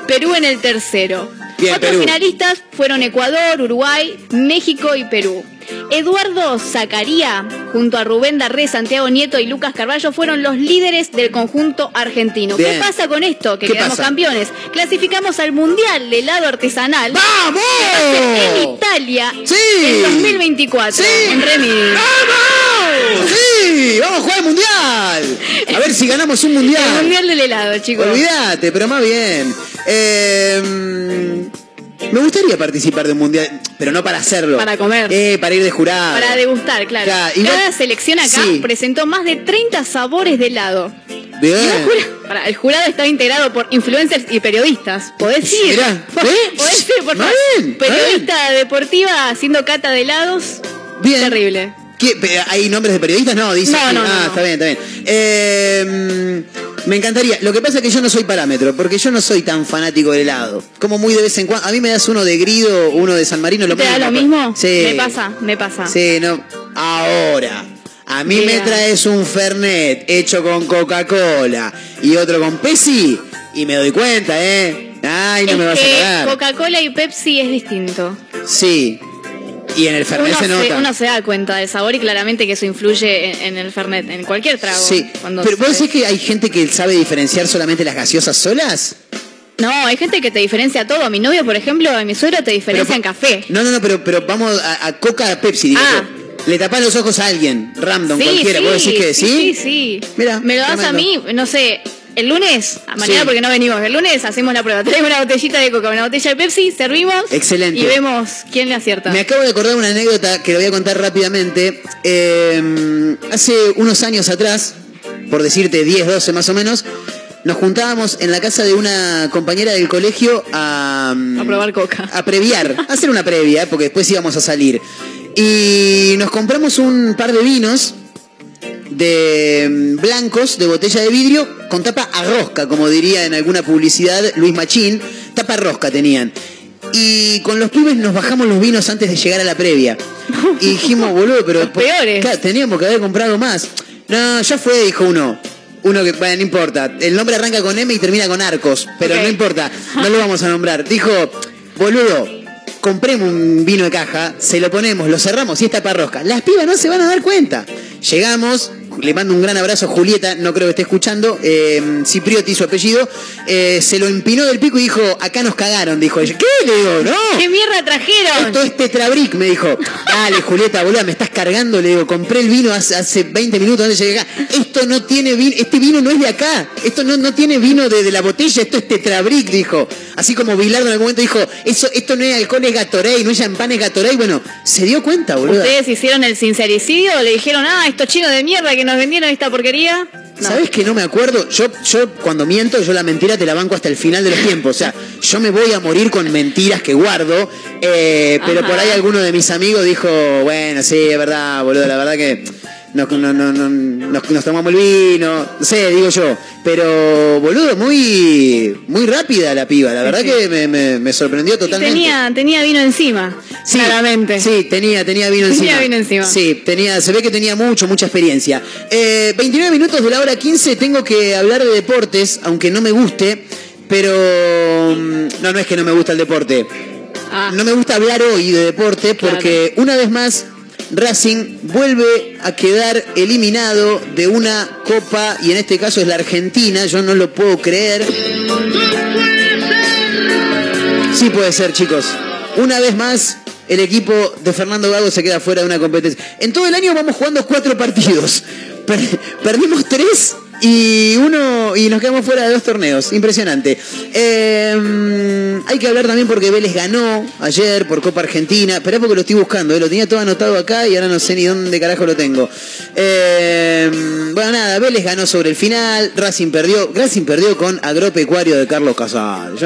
Perú en el tercero. Bien, Otros Perú. finalistas fueron Ecuador, Uruguay, México y Perú. Eduardo Zacaría, junto a Rubén Darré, Santiago Nieto y Lucas Carballo, fueron los líderes del conjunto argentino. Bien. ¿Qué pasa con esto? Que ¿Qué quedamos pasa? campeones. Clasificamos al Mundial de helado artesanal. ¡Vamos! En Italia ¡Sí! en 2024 ¡Sí! en. ¡Vamos! ¡Sí! ¡Vamos a jugar el mundial! A ver si ganamos un mundial. El Mundial del helado, chicos. Olvídate, pero más bien. Eh, me gustaría participar de un mundial, pero no para hacerlo. Para comer. Eh, para ir de jurado. Para degustar, claro. Cada selección acá Sí. presentó más de 30 sabores de helado. Bien. Y el jurado está integrado por influencers y periodistas. ¿Podés ir? Mirá, (laughs) ¿eh? ¿Podés ir, por favor? bien, Periodista deportiva haciendo cata de helados. Bien. Terrible. ¿Qué? ¿Hay nombres de periodistas? No, dice. No, aquí. no, no, ah, está bien, está bien. Eh, me encantaría. Lo que pasa es que yo no soy parámetro, porque yo no soy tan fanático del helado. Como muy de vez en cuando. A mí me das uno de grido, uno de San Marino. Lo ¿Te da lo mismo? Sí. Me pasa, me pasa. Sí, no. Ahora. A mí me traes un Fernet hecho con Coca-Cola y otro con Pepsi y me doy cuenta, ¿eh? Ay, no es me vas a que cagar. Coca-Cola y Pepsi es distinto. Sí. Y en el Fernet Uno se uno se da cuenta del sabor y claramente que eso influye en, en el Fernet, en cualquier trago. Sí, pero ¿vos se- decís que hay gente que sabe diferenciar solamente las gaseosas solas? No, hay gente que te diferencia todo. Mi novio, por ejemplo, a mi suegro te diferencia Pero- en café. No, no, no, pero, pero vamos a, a Coca, a Pepsi, Ah. Le tapás los ojos a alguien, random, sí, cualquiera. sí, ¿Vos decís que sí? Sí, sí. Mira, Me lo das a mí, no sé, el lunes, mañana Sí. porque no venimos, el lunes hacemos la prueba. Traemos una botellita de coca, una botella de Pepsi, servimos. Excelente. Y vemos quién le acierta. Me acabo de acordar una anécdota que lo voy a contar rápidamente. Eh, hace unos años atrás, por decirte 10, 12 más o menos, nos juntábamos en la casa de una compañera del colegio a, A probar coca. a previar, a hacer una previa, porque después íbamos a salir. Y nos compramos un par de vinos de mm, blancos de botella de vidrio con tapa a rosca, como diría en alguna publicidad Luis Machín, tapa a rosca tenían. y con los pibes nos bajamos los vinos antes de llegar a la previa. Y dijimos, boludo, pero... (laughs) peores. Claro, teníamos que haber comprado más. No, ya fue, dijo uno. Uno que, bueno, no importa. El nombre arranca con M y termina con Arcos, pero no importa. No lo vamos a nombrar. Dijo, boludo, compremos un vino de caja, se lo ponemos, lo cerramos y esta parrosca. Las pibas no se van a dar cuenta. Llegamos, le mando un gran abrazo a Julieta, no creo que esté escuchando, eh, Ciprioti su apellido, eh, se lo empinó del pico y dijo, acá nos cagaron, dijo ella. ¿Qué? Le digo, no. ¿Qué mierda trajeron? Esto es Tetrabric, me dijo. Dale, Julieta, boluda, me estás cargando. Le digo, compré el vino hace, hace 20 minutos antes de llegar. Esto no tiene vino, este vino no es de acá. Esto no, no tiene vino de, de la botella, esto es Tetrabric, dijo. Así como Bilardo en algún momento dijo, eso, esto no es alcohol, es Gatorade, no es champán, es Gatorade. Bueno, se dio cuenta, boluda. ¿Ustedes hicieron el sincericidio le dijeron, ah, estos chinos de mierda que nos vendieron esta porquería? No. ¿Sabes que no me acuerdo? Yo, yo cuando miento, yo la mentira te la banco hasta el final de los tiempos. O sea, yo me voy a morir con mentiras que guardo. eh, pero por ahí alguno de mis amigos dijo, bueno, sí, es verdad, boludo, la verdad que nos, no- no- no- nos- nos tomamos el vino. No sé, digo yo. Pero, boludo, muy, muy rápida la piba. La verdad sí. que me, me- me sorprendió Y totalmente. tenía, tenía vino encima, Sí, claramente. Sí, tenía, tenía vino Tenía encima. vino encima. Sí, tenía, se ve que tenía mucho, mucha experiencia. Eh, 29 minutos de la hora 15, tengo que hablar de deportes, aunque no me guste, pero... mm, No, no es que no me gusta el deporte. Ah. No me gusta hablar hoy de deporte Claro. porque una vez más Racing vuelve a quedar eliminado de una copa y en este caso es la Argentina, yo no lo puedo creer. Sí puede ser, chicos. Una vez más, el equipo de Fernando Gago se queda fuera de una competencia. En todo el año vamos jugando cuatro partidos. Per- perdimos tres y uno y nos quedamos fuera de dos torneos. Impresionante. Eh, hay que hablar también porque Vélez ganó ayer por Copa Argentina. Esperá porque lo estoy buscando. eh, Lo tenía todo anotado acá y ahora no sé ni dónde carajo lo tengo. Eh, bueno, nada, Vélez ganó sobre el final. Racing perdió. Racing perdió con Agropecuario de Carlos Casal.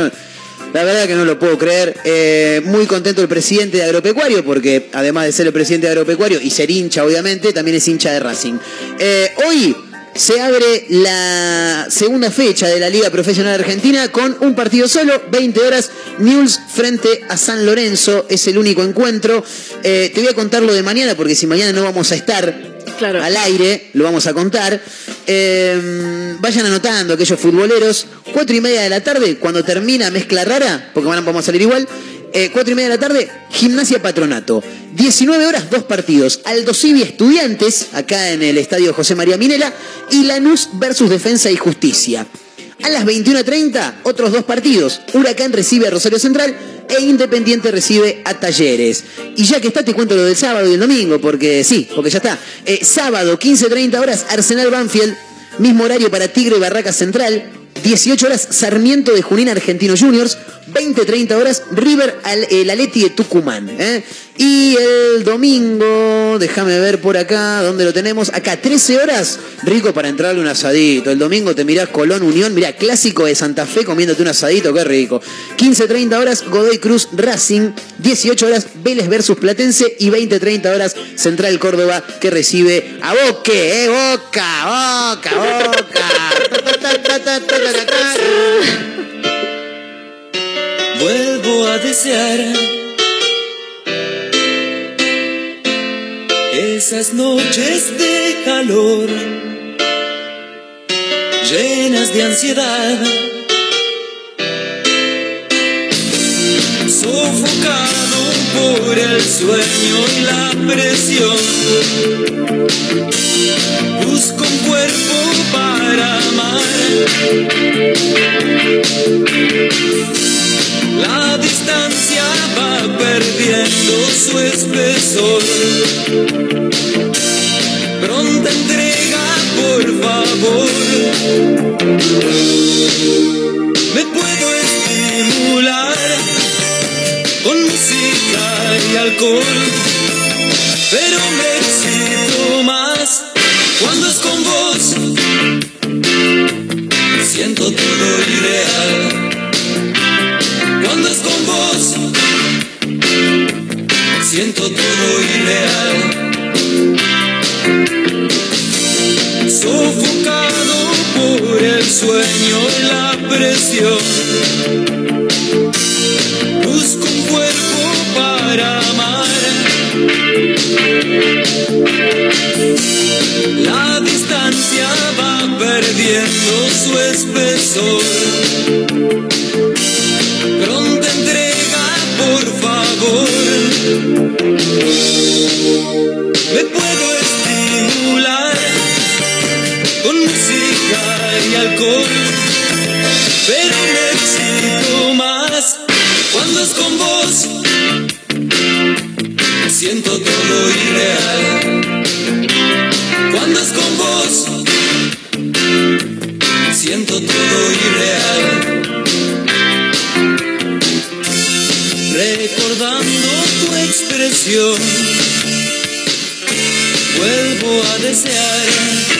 La verdad que no lo puedo creer. Eh, muy contento el presidente de Agropecuario, porque además de ser el presidente de Agropecuario y ser hincha, obviamente, también es hincha de Racing. Eh, hoy se abre la segunda fecha de la Liga Profesional Argentina con un partido solo, 20 horas, News frente a San Lorenzo, es el único encuentro. Eh, te voy a contar lo de mañana, porque si mañana no vamos a estar Claro. al aire, lo vamos a contar. Eh, vayan anotando aquellos futboleros. Cuatro y media de la tarde, cuando termina Mezcla Rara, porque van a- vamos a salir igual. Eh, cuatro y media de la tarde, Gimnasia Patronato. 19 horas, dos partidos. Aldo Civi Estudiantes, acá en el estadio José María Minela. Y Lanús versus Defensa y Justicia. A las 21.30, otros dos partidos. Huracán recibe a Rosario Central e Independiente recibe a Talleres. Y ya que está, te cuento lo del sábado y el domingo, porque sí, porque ya está. Eh, sábado, 15.30 horas, Arsenal Banfield. Mismo horario para Tigre y Barraca Central. 18 horas, Sarmiento de Junín Argentino Juniors. 20-30 horas, River al, el Aleti de Tucumán. ¿eh? Y el domingo, déjame ver por acá, ¿dónde lo tenemos? Acá, 13 horas, rico para entrarle un asadito. El domingo te mirás Colón Unión, mirá, clásico de Santa Fe comiéndote un asadito, qué rico. 15-30 horas, Godoy Cruz Racing. 18 horas, Vélez versus Platense. Y 20-30 horas, Central Córdoba, que recibe a Boque, ¿eh? Boca, Boca, Boca. Vuelvo a desear esas noches de calor llenas de ansiedad, sofocado por el sueño y la presión. Busco un cuerpo para amar. La distancia va perdiendo su espesor. Pronta entrega, por favor. Me puedo estimular con música y alcohol, pero me excito más cuando es con vos. Siento todo ideal Siento todo irreal. Sofocado por el sueño y la presión. Busco busco un cuerpo para amar. La distancia va perdiendo su espesor. Pero me más cuando es con vos. Siento todo irreal. Cuando es con vos, siento todo irreal. Recordando tu expresión, vuelvo a desear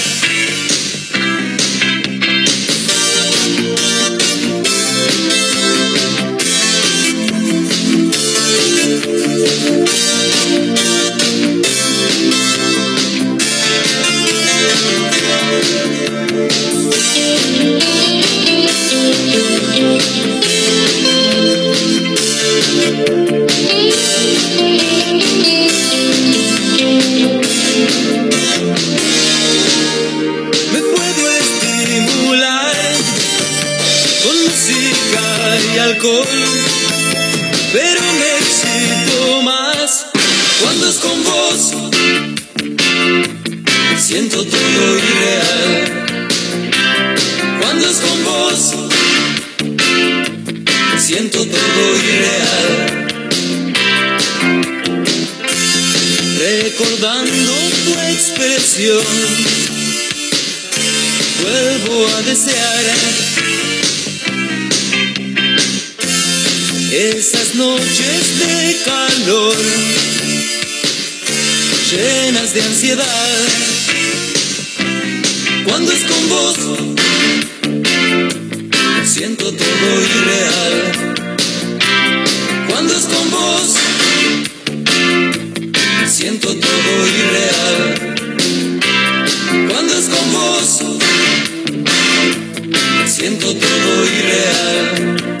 Pero me excito más cuando es con vos. Siento todo irreal. Cuando es con vos, siento todo irreal. Recordando tu expresión vuelvo a desear esas noches de calor llenas de ansiedad. Cuando es con vos, siento todo irreal. Cuando es con vos, siento todo irreal. Cuando es con vos, siento todo irreal.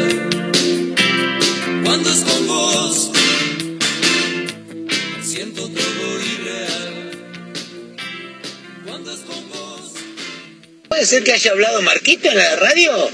¿Puede ser que haya hablado Marquito en la radio?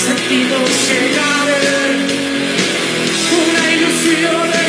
sentido llegaré, una ilusión.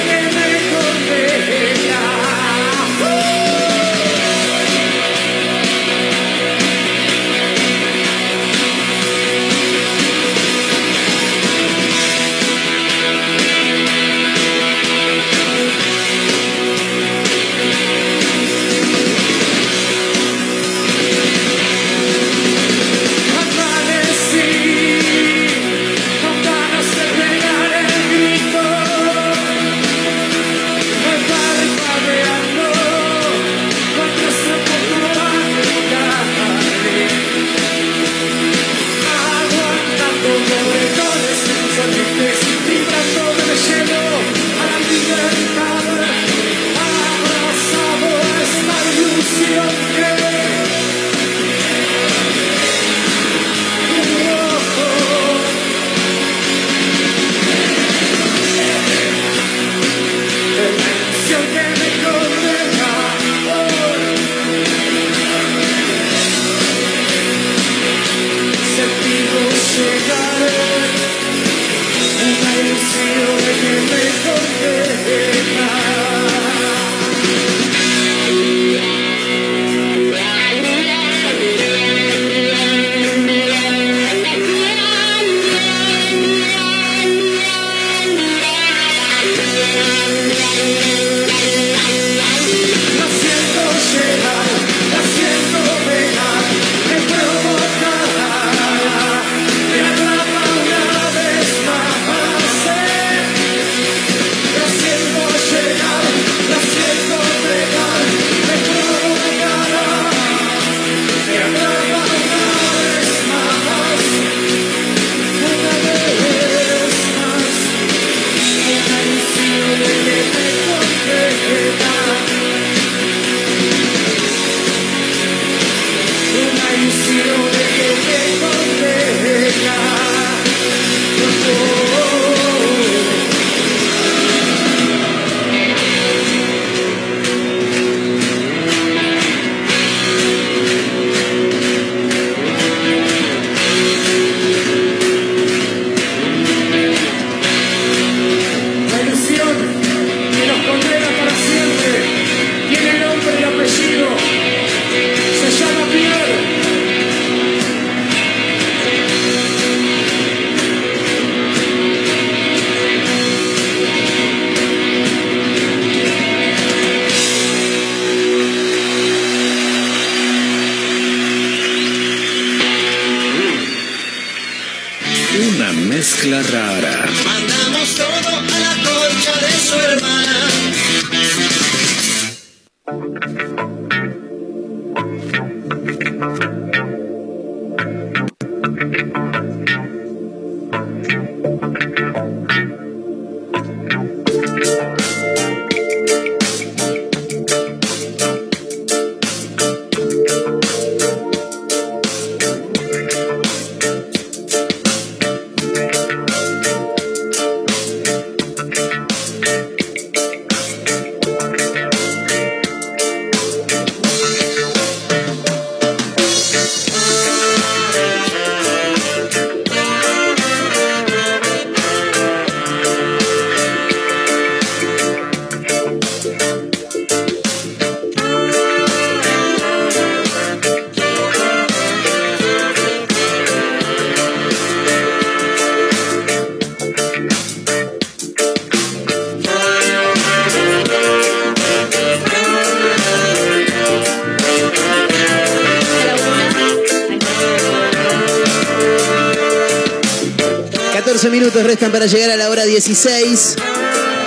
16.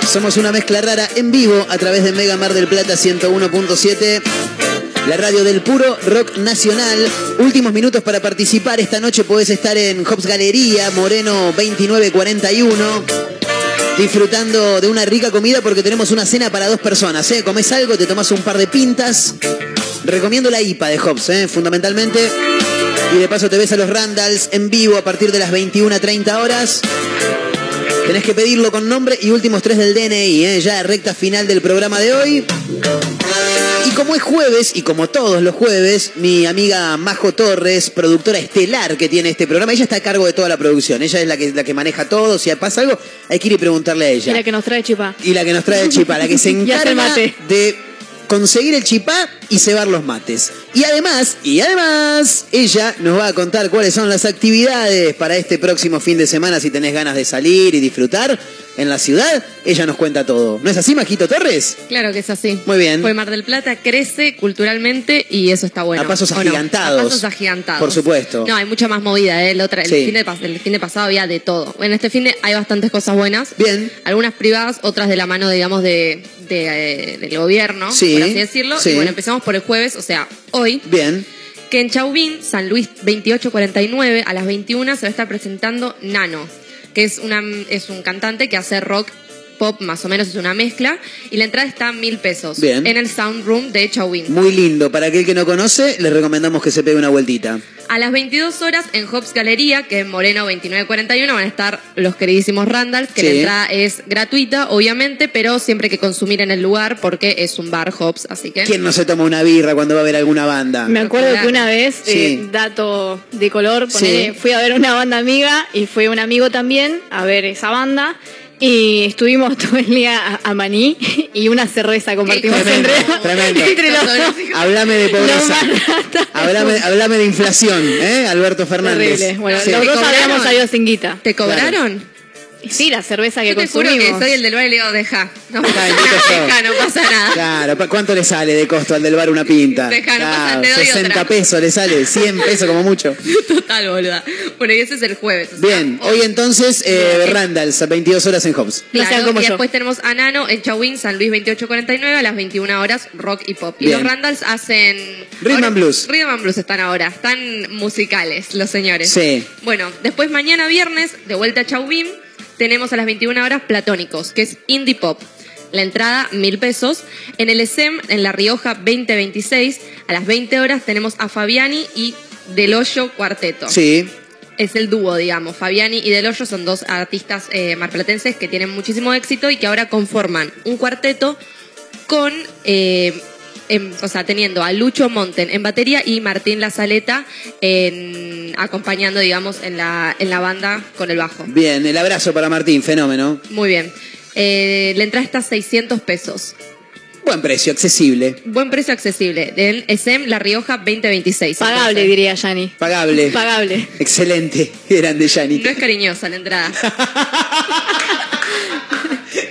Somos una mezcla rara en vivo a través de Mega Mar del Plata 101.7. La radio del puro rock nacional. Últimos minutos para participar. Esta noche podés estar en Hobbs Galería, Moreno 2941. Disfrutando de una rica comida porque tenemos una cena para dos personas. ¿eh? Comes algo, te tomas un par de pintas. Recomiendo la IPA de Hobbs, ¿eh? fundamentalmente. Y de paso te ves a los Randalls en vivo a partir de las 21.30 horas. Tenés que pedirlo con nombre y últimos tres del DNI, ¿eh? ya recta final del programa de hoy. Y como es jueves, y como todos los jueves, mi amiga Majo Torres, productora estelar que tiene este programa, ella está a cargo de toda la producción. Ella es la que, la que maneja todo. Si pasa algo, hay que ir y preguntarle a Y ella. la que nos trae chipa. Y la que nos trae el chipá, la que se (laughs) Y encarga de conseguir el chipá y cebar los mates. Y además, y además, ella nos va a contar cuáles son las actividades para este próximo fin de semana si tenés ganas de salir y disfrutar en la ciudad. Ella nos cuenta todo. ¿No es así, Majito Torres? Claro que es así. Muy bien. Pues Mar del Plata crece culturalmente y eso está bueno. A pasos agigantados. A pasos agigantados. Por supuesto. No, hay mucha más movida. ¿eh? El, otra, el, Sí. fin de, el fin de pasado había de todo. En este fin de hay bastantes cosas buenas. Bien. Algunas privadas, otras de la mano, digamos, de, de, eh, del gobierno, Sí. por así decirlo. Sí. Y bueno, empezamos por el jueves, o sea, hoy. Bien. Que en Chauvin, San Luis 2849, a las 21 se va a estar presentando Nano, que es, una, es un cantante que hace rock pop, más o menos es una mezcla, y la entrada está a mil pesos Bien. en el Sound Room de Chauvin. Muy lindo. Para aquel que no conoce, les recomendamos que se pegue una vueltita. A las 22 horas en Hobbs Galería, que en Moreno 2941, van a estar los queridísimos Randalls, que Sí. la entrada es gratuita, obviamente, pero siempre hay que consumir en el lugar porque es un bar Hobbs, así que... ¿Quién no se toma una birra cuando va a ver alguna banda? Me acuerdo que una vez, Sí. eh, dato de color, Sí. fui a ver una banda amiga y fue un amigo también a ver esa banda. Y estuvimos (laughs) todo el día a, a Maní y una cerveza compartimos Tremendo, entre, tremendo. (laughs) entre los dos. Háblame de pobreza. Háblame, háblame de inflación, ¿eh? Alberto Fernández. Terrible. Bueno, Sí. los dos habíamos salido sin guita. ¿Te cobraron? Sí, la cerveza que Yo te juro consumimos. que soy el del bar y le digo, deja, no pasa nada, deja, no pasa nada. Claro, ¿pa- ¿cuánto le sale de costo al del bar una pinta? Deja, no pasa, Claro, te doy 60 otra. pesos le sale, 100 pesos como mucho. (laughs) Total, boluda. Bueno, y ese es el jueves. o sea, Bien, hoy entonces eh, Randalls, a 22 horas en Hobbs. Claro, como y yo. después tenemos a Nano en Chawin, San Luis 2849 a las 21 horas, rock y pop. Y Bien. los Randalls hacen... Rhythm ahora- and blues. Rhythm and Blues están ahora, están musicales los señores. Sí. Bueno, después mañana viernes, de vuelta a Chauvin, tenemos a las 21 horas Platónicos, que es indie pop. La entrada, mil pesos. En el ESEM, en La Rioja 2026, a las 20 horas tenemos a Fabiani y Del Hoyo Cuarteto. Sí. Es el dúo, digamos. Fabiani y Del Hoyo son dos artistas eh, marplatenses que tienen muchísimo éxito y que ahora conforman un cuarteto con, eh, o sea, teniendo a Lucho Monten en batería y Martín Lazaleta en, acompañando, digamos, en la, en la banda con el bajo. Bien, el abrazo para Martín, fenómeno. Muy bien. Eh, la entrada está a 600 pesos. Buen precio, accesible, Buen precio accesible. Del ESEM La Rioja 2026. Pagable, Entonces, diría Yani. pagable. Pagable. Excelente, (laughs) grande Yanni. No es cariñosa la entrada. (laughs)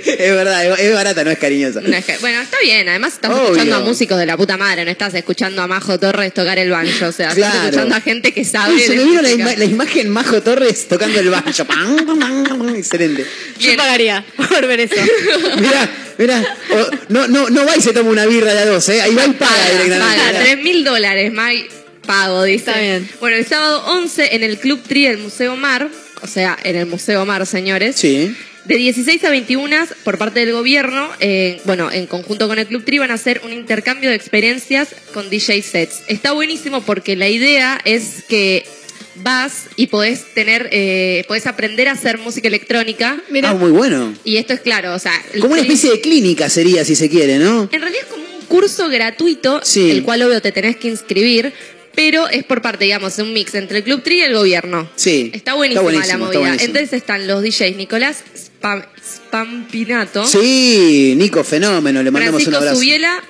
es verdad, es, es barata, no es cariñosa. No es que- bueno, está bien. Además, estás Obvio. escuchando a músicos de la puta madre. No estás escuchando a Majo Torres tocar el banjo. O sea, estás Claro. escuchando a gente que sabe. Uy, se de me vino la, música. ima- la imagen Majo Torres tocando el banjo. (laughs) Pam, pam, pam, pam, Excelente. Yo pagaría por ver eso. (laughs) Mirá, mirá. o- no, no, no va y se toma una birra de a dos, ¿eh? Ahí va y paga, directamente. paga. Mirá. 3 mil dólares, May. Pago, dice. Está bien. Bueno, el sábado 11 en el Club Tri del Museo Mar. O sea, en el Museo Mar, señores. Sí. De 16 a 21 por parte del gobierno, eh, bueno, en conjunto con el Club Tri van a hacer un intercambio de experiencias con DJ sets. Está buenísimo porque la idea es que vas y podés tener, eh, podés aprender a hacer música electrónica. Ah, muy bueno. Y esto es claro, o sea, Como una especie de clínica sería, si se quiere, ¿no? en realidad es como un curso gratuito, Sí. el cual obvio te tenés que inscribir, pero es por parte, digamos, de un mix entre el Club Tri y el gobierno. Sí. Está buenísima la está movida. buenísimo. Entonces están los DJs Nicolás Spampinato, Sí, Nico, fenómeno, le mandamos un abrazo. Subiela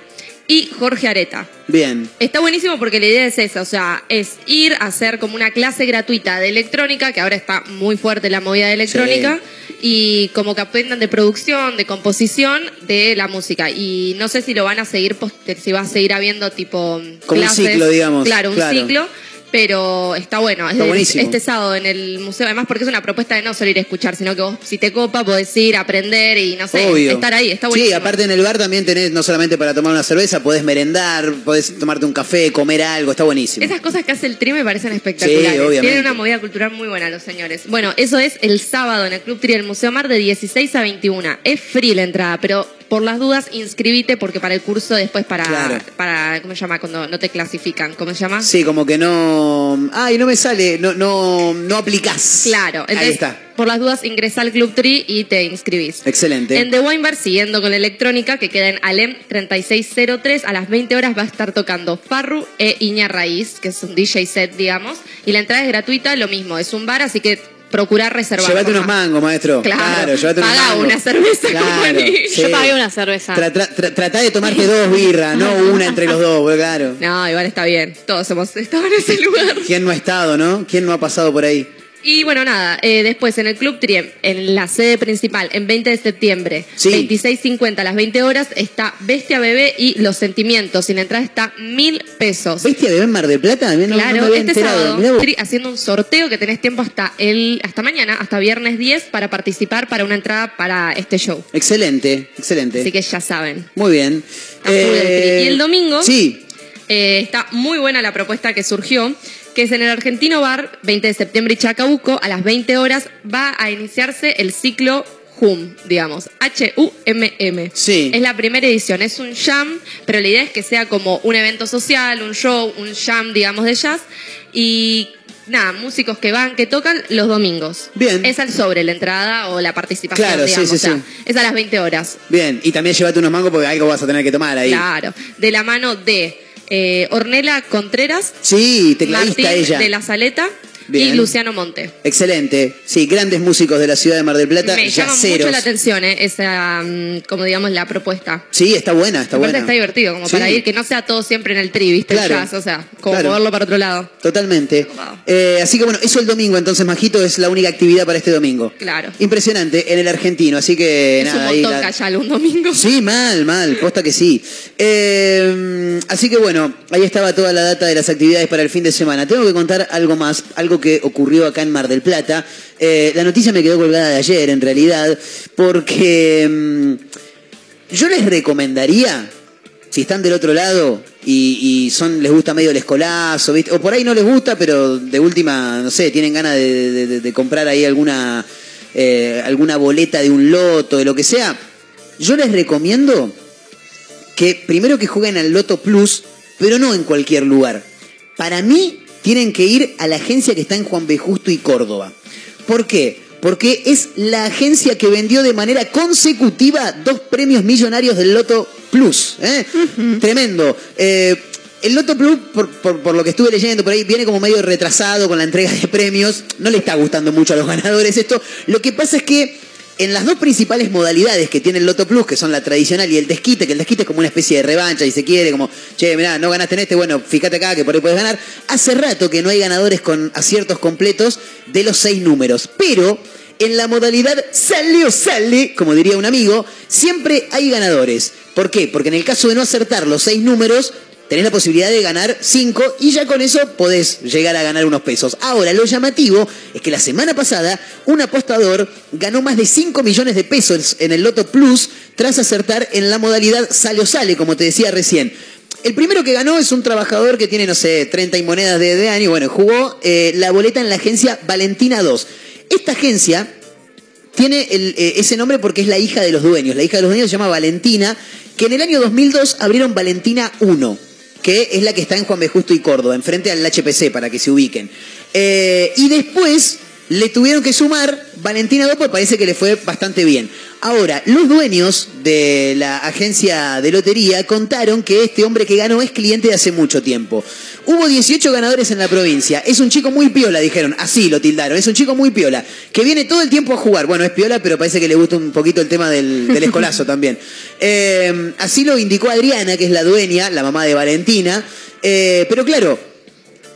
y Jorge Areta. Bien. Está buenísimo porque la idea es esa, o sea, es ir a hacer como una clase gratuita de electrónica, que ahora está muy fuerte la movida de electrónica, y como que aprendan de producción, de composición de la música. Y no sé si lo van a seguir, si va a seguir habiendo tipo Como un ciclo, digamos, Claro, un claro. ciclo. Pero está bueno, es Está buenísimo. este sábado en el museo, además porque es una propuesta de no solo ir a escuchar, sino que vos si te copa podés ir a aprender y no sé, Obvio. estar ahí, está Sí, buenísimo. aparte en el bar también tenés, no solamente para tomar una cerveza, podés merendar, podés tomarte un café, comer algo, está buenísimo. Esas cosas que hace el tri me parecen espectaculares. Sí, obviamente. Tienen una movida cultural muy buena los señores. Bueno, eso es el sábado en el Club Tri del Museo Mar de 16 a 21. Es free la entrada, pero por las dudas inscribite porque para el curso después para, Claro. para ¿cómo se llama? Cuando no te clasifican, ¿cómo se llama? Sí, como que no. Ay, no me sale, no, no, no aplicás. Claro, entonces Ahí está. por las dudas ingresa al Club Tri y te inscribís. Excelente. En The Wine Bar, siguiendo con la electrónica, que queda en Alem 3603, a las 20 horas va a estar tocando Farru e Iña Raíz, que es un DJ set, digamos. Y la entrada es gratuita, lo mismo, es un bar, así que procurar reservar. Llévate unos mangos, maestro. Claro, llévate unos mangos. una cerveza Claro, sí. Yo pagué una cerveza. Tra- tra- tra- tratá de tomarte (laughs) dos birras, no una entre los dos, claro. No, igual está bien. Todos hemos estado en ese lugar. ¿Quién no ha estado, no? ¿Quién no ha pasado por ahí? Y bueno, nada, eh, después en el Club Triem, en la sede principal, en 20 de septiembre, Sí. 26.50 a las 20 horas, está Bestia Bebé y Los Sentimientos. Y la entrada está mil pesos. ¿Bestia bebé en Mar del Plata? No- no Claro, me había este sábado haciendo un sorteo que tenés tiempo hasta el hasta mañana, hasta viernes 10 para participar para una entrada para este show. Excelente, excelente. Así que ya saben. Muy bien. Full el Eh, y el domingo Sí, eh, está muy buena la propuesta que surgió, que es en el Argentino Bar, 20 de septiembre y Chacabuco, a las 20 horas va a iniciarse el ciclo HUM, digamos, H-U-M-M. Sí. Es la primera edición, es un jam, pero la idea es que sea como un evento social, un show, un jam, digamos, de jazz. Y nada, músicos que van, que tocan los domingos. Bien. Es al sobre la entrada o la participación, Claro, sí, digamos. sí, o sea, sí. Es a las 20 horas. bien. Y también llévate unos mangos porque algo vas a tener que tomar ahí. Claro. De la mano de eh, Ornela Contreras, Sí, tecladista Martín ella. de la Saleta Bien. y Luciano Monte. Excelente. Sí, grandes músicos de la ciudad de Mar del Plata, Me llama yaceros. mucho la atención eh, esa, mm, como digamos, la propuesta. Sí, está buena, está buena. está divertido, como Sí. para ir, que no sea todo siempre en el tri, ¿viste? Claro. El jazz, o sea, como Claro. moverlo para otro lado. Totalmente. Eh, así que bueno, eso el domingo, entonces, Majito, es la única actividad para este domingo. Claro. Impresionante, en el argentino, así que es nada, un ahí montón la- callarlo un domingo. Sí, mal, mal, posta que sí. Eh, así que bueno, ahí estaba toda la data de las actividades para el fin de semana. Tengo que contar algo más, algo que ocurrió acá en Mar del Plata. Eh, la noticia me quedó colgada de ayer, en realidad, porque mm, yo les recomendaría, si están del otro lado y, son les gusta medio el escolazo, o por ahí no les gusta, pero de última, no sé, tienen ganas de comprar ahí alguna, eh, alguna boleta de un loto, de lo que sea, yo les recomiendo que primero que jueguen al Loto Plus, pero no en cualquier lugar. Para mí, tienen que ir a la agencia que está en Juan B. Justo y Córdoba. ¿Por qué? Porque es la agencia que vendió de manera consecutiva dos premios millonarios del Loto Plus. ¿eh? Tremendo. Eh, el Loto Plus, por, por- por lo que estuve leyendo por ahí, viene como medio retrasado con la entrega de premios. No le está gustando mucho a los ganadores esto. Lo que pasa es que en las dos principales modalidades que tiene el Loto Plus, que son la tradicional y el desquite, que el desquite es como una especie de revancha y se quiere, como, che, mirá, no ganaste en este, bueno, fíjate acá que por ahí puedes ganar. Hace rato que no hay ganadores con aciertos completos de los seis números, pero En la modalidad sale o sale, como diría un amigo, siempre hay ganadores. ¿Por qué? Porque en el caso de no acertar los seis números, tenés la posibilidad de ganar cinco y ya con eso podés llegar a ganar unos pesos. Ahora, lo llamativo es que la semana pasada un apostador ganó más de 5 millones de pesos en el Loto Plus tras acertar en la modalidad sale o sale, como te decía recién. El primero que ganó es un trabajador que tiene, no sé, 30 y monedas de, de año. Bueno, jugó eh, la boleta en la agencia Valentina 2. Esta agencia tiene el, eh, ese nombre porque es la hija de los dueños. La hija de los dueños se llama Valentina, que en el año 2002 abrieron Valentina 1, que es la que está en Juan B. Justo y Córdoba, enfrente al HPC, para que se ubiquen. Eh, y después le tuvieron que sumar Valentina 2, porque parece que le fue bastante bien. Ahora, los dueños de la agencia de lotería contaron que este hombre que ganó es cliente de hace mucho tiempo. Hubo 18 ganadores en la provincia. Es un chico muy piola, dijeron. Así lo tildaron. Es un chico muy piola. Que viene todo el tiempo a jugar. Bueno, es piola, pero parece que le gusta un poquito el tema del, del (laughs) escolazo también. Eh, así lo indicó Adriana, que es la dueña, la mamá de Valentina. Eh, pero claro,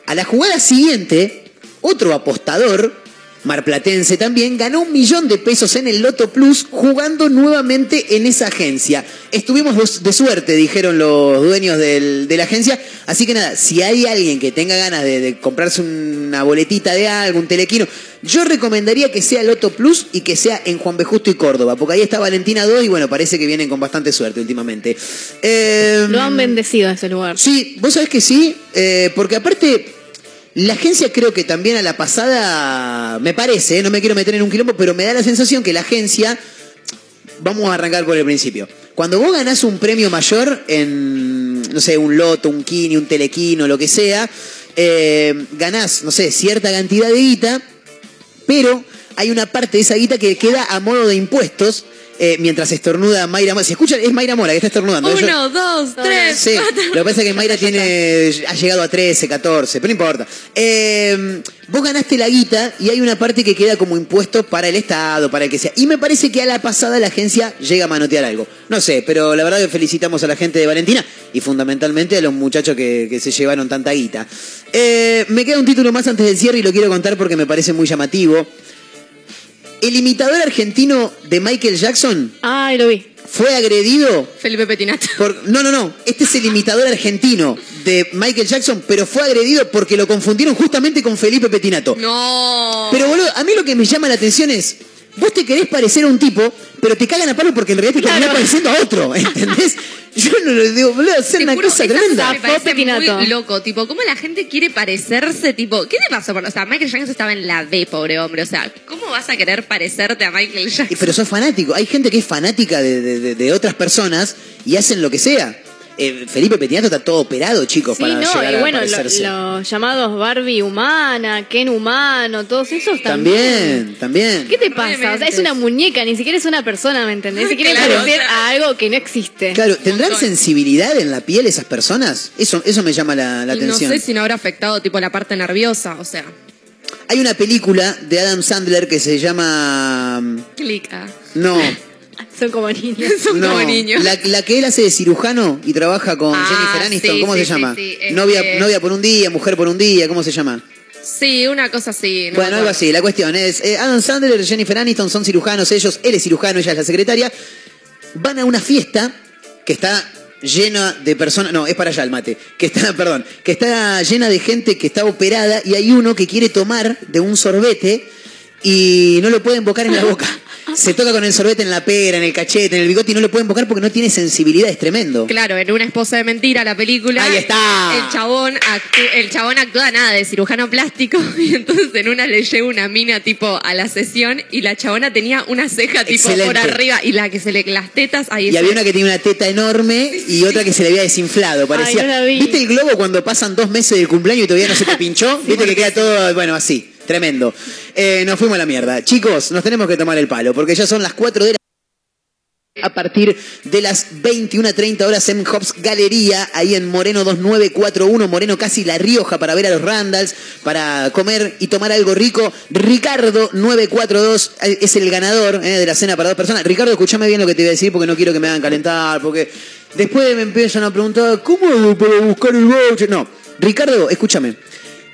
a la jugada siguiente, otro apostador marplatense también, ganó un millón de pesos en el Loto Plus jugando nuevamente en esa agencia. Estuvimos de suerte, dijeron los dueños del- de la agencia. Así que nada, si hay alguien que tenga ganas de, de comprarse una boletita de algo, un telequino, yo recomendaría que sea Loto Plus y que sea en Juan B. Justo y Córdoba, porque ahí está Valentina 2 y bueno, parece que vienen con bastante suerte últimamente. Eh, Lo han bendecido ese lugar. Sí, vos sabés que sí, eh, porque aparte la agencia creo que también a la pasada, me parece, eh, no me quiero meter en un quilombo, pero me da la sensación que la agencia, vamos a arrancar por el principio, cuando vos ganás un premio mayor en, no sé, un loto, un kini, un telequino, lo que sea, eh, ganás, no sé, cierta cantidad de guita, pero hay una parte de esa guita que queda a modo de impuestos. Eh, mientras estornuda Mayra Mora. Si escuchan, es Mayra Mora que está estornudando. Yo- Uno, dos, tres, Sí, cuatro. lo que pasa es que Mayra tiene, ha llegado a 13, 14, pero no importa. Eh, vos ganaste la guita y hay una parte que queda como impuesto para el Estado, para el que sea. Y me parece que a la pasada la agencia llega a manotear algo. No sé, pero la verdad que felicitamos a la gente de Valentina y fundamentalmente a los muchachos que, que se llevaron tanta guita. Eh, me queda un título más antes del cierre y lo quiero contar porque me parece muy llamativo. El imitador argentino de Michael Jackson Ay, lo vi. fue agredido Felipe Petinato. por- no, no, no. Este es el imitador argentino de Michael Jackson, pero fue agredido porque lo confundieron justamente con Felipe Petinato. No. Pero boludo, a mí lo que me llama la atención es, vos te querés parecer a un tipo, pero te cagan a palo porque en realidad te terminás pareciendo a otro, (laughs) ¿entendés? (laughs) Yo no lo digo, boludo, hacer una juro, cosa tremenda. me parece muy loco, tipo, ¿cómo la gente quiere parecerse, tipo, ¿qué te pasó? O sea, Michael Jackson estaba en la B, pobre hombre, o sea, ¿cómo vas a querer parecerte a Michael Jackson? Pero sos fanático. Hay gente que es fanática de, de- de- de otras personas y hacen lo que sea. Eh, Felipe Petinato está todo operado, chicos, Sí, para no, llegar y a bueno, lo- los llamados Barbie humana, Ken humano, todos esos también. También, también. ¿Qué te pasa? O sea, es una muñeca, ni siquiera es una persona, ¿me entendés? Se quiere Claro, parecer o sea- a algo que no existe. Claro, ¿tendrán sensibilidad en la piel esas personas? Eso, eso me llama la, la Y no atención. sé si no habrá afectado, tipo, la parte nerviosa, o sea, Hay una película de Adam Sandler que se llama... clic. ah. No, (laughs) Son como niños. (laughs) Son no. como niños. La, la que él hace de cirujano y trabaja con Ah, Jennifer Aniston, sí, ¿cómo sí, se llama? sí, sí, novia, este- novia por un día, mujer por un día, ¿cómo se llama? Sí, una cosa así. no bueno, algo así. La cuestión es, eh, Adam Sandler, Jennifer Aniston son cirujanos, ellos, él es cirujano, ella es la secretaria, van a una fiesta que está llena de personas, no, es para allá el mate, que está, (laughs) perdón, que está llena de gente que está operada y hay uno que quiere tomar de un sorbete y no lo puede embocar en la boca. Se toca con el sorbete en la pera, en el cachete, en el bigote y no lo puede embocar porque no tiene sensibilidad, es tremendo. Claro, en una esposa de mentira la película. Ahí está. El chabón, el chabón actúa nada de cirujano plástico (laughs) y entonces en una le lleva una mina tipo a la sesión y la chabona tenía una ceja tipo por arriba y la que se le las tetas ahí Y había una que tenía una teta enorme y otra que se le había desinflado. Parecía. Ay, no la vi. ¿Viste el globo cuando pasan dos meses del cumpleaños y todavía no se te (laughs) pinchó? ¿Viste que queda todo, bueno, así? Tremendo. Eh, nos fuimos a la mierda. Chicos, nos tenemos que tomar el palo porque ya son las 4 de la a partir de las 21.30 horas en Hobbs Galería, ahí en Moreno 2941, Moreno casi La Rioja, para ver a los Randalls, para comer y tomar algo rico. Ricardo 942 eh, es el ganador eh, de la cena para dos personas. Ricardo, escúchame bien lo que te voy a decir porque no quiero que me hagan calentar, porque después me empiezan a preguntar, ¿cómo hago para buscar el voucher? No, Ricardo, escúchame.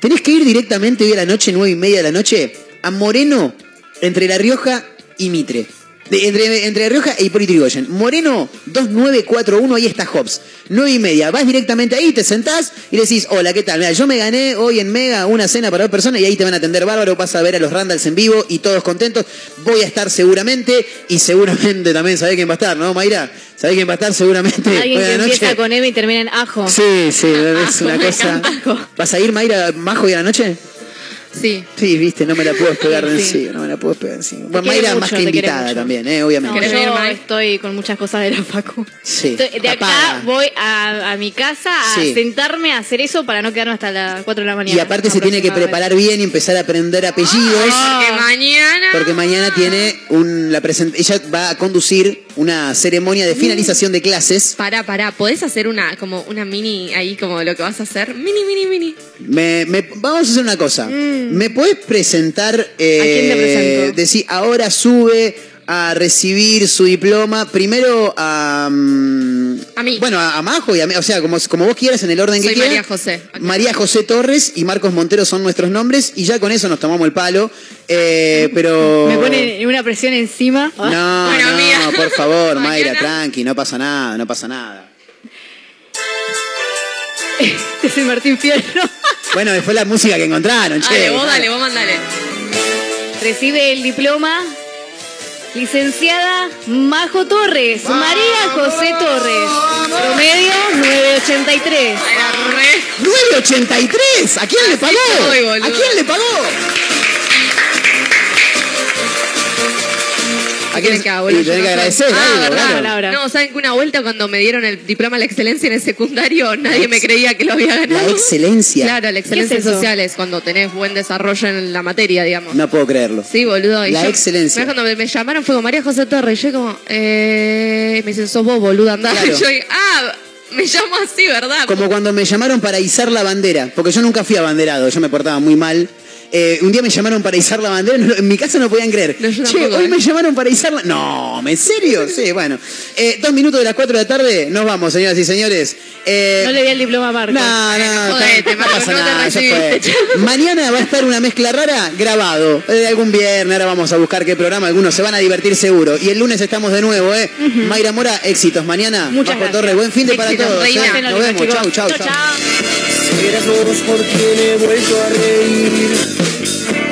Tenés que ir directamente hoy a la noche, nueve y media de la noche, a Moreno entre La Rioja y Mitre. De- entre, entre Rioja e Hipólito Yrigoyen. Moreno 2941, ahí está Hobbs. 9 y media. Vas directamente ahí, te sentás y decís, hola, ¿qué tal? Mira, yo me gané hoy en Mega una cena para dos personas y ahí te van a atender bárbaro. Vas a ver a los Randalls en vivo y todos contentos. Voy a estar seguramente y seguramente (laughs) también sabés quién va a estar, ¿no, Mayra? ¿Sabés quién va a estar seguramente? Alguien que noche? empieza con M y termina en ajo. Sí, sí, es (laughs) una cosa. (laughs) ¿Vas a ir, Mayra, Majo, hoy a la noche? Sí. Sí, viste, no me la puedo pegar de Sí. encima, no me la puedo pegar de encima. Bueno, Mayra mucho, más que invitada también, ¿eh? obviamente. No, estoy con muchas cosas de la facu. Sí, Estoy- de acá voy a, a mi casa a Sí. sentarme a hacer eso para no quedarme hasta las 4 de la mañana. Y aparte se tiene que preparar bien y empezar a aprender apellidos. Porque mañana. Porque mañana tiene un, la present ella va a conducir una ceremonia de finalización de clases. Pará, pará, ¿podés hacer una, como una mini ahí, como lo que vas a hacer? Mini, mini, mini. Me, me- vamos a hacer una cosa. ¿Me puedes presentar? Eh, Mm. ¿A quién te presento? Decir, ahora sube a recibir su diploma. Primero a. mm, A mí. Bueno, a, a Majo y a mí. O sea, como, como vos quieras, en el orden que Soy quieras. María José. María José Torres y Marcos Montero son nuestros nombres. Y ya con eso nos tomamos el palo. Eh, pero. (laughs) Me pone una presión encima. No, Bueno, no, por favor, (laughs) Mayra, tranqui, no pasa nada, no pasa nada. Este es el Martín Fierro. Bueno, después la música que encontraron, che. Dale, vos dale, vos mandale. Recibe el diploma licenciada Majo Torres, María José Torres. Promedio 983. Era re. 983, ¿a quién le pagó? estoy, ¿A quién le pagó? ¿A quién que haga, boludo? Y tenés Yo que no agradecer. Ah, verdad. Laura. No, ¿saben que una vuelta cuando me dieron el diploma de la excelencia en el secundario, nadie me creía que lo había ganado? La excelencia. Claro, la excelencia ¿Qué es eso? social es cuando tenés buen desarrollo en la materia, digamos. No puedo creerlo. Sí, boludo. y La yo- excelencia. Cuando me, llamaron fue como María José Torres. Y yo como, eh, me dicen, sos vos, boludo, andá. Claro. Y (laughs) yo, ah, me llamo así, ¿verdad? Como cuando me llamaron para izar la bandera, porque yo nunca fui abanderado, yo me portaba muy mal. Eh, un día me llamaron para izar la bandera, no- en mi casa no podían creer. No, yo che, tampoco, hoy ¿eh? me llamaron para izar la... No, ¿en serio? Sí, bueno. Eh, dos minutos de las cuatro de la tarde, nos vamos, señoras y señores. Eh, No le di el diploma a Marco. No, no, Jodete, no, Marco, pasa no te nada, fue. (laughs) Mañana va a estar una mezcla rara grabado. Eh, algún viernes, ahora vamos a buscar qué programa, algunos se van a divertir seguro. Y el lunes estamos de nuevo, ¿eh? Mayra Mora, éxitos mañana. Muchas gracias. Torres, buen fin de para todos. reina. ¿eh? Nos vemos, por quien he vuelto a reír.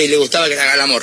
y le gustaba que le haga el amor.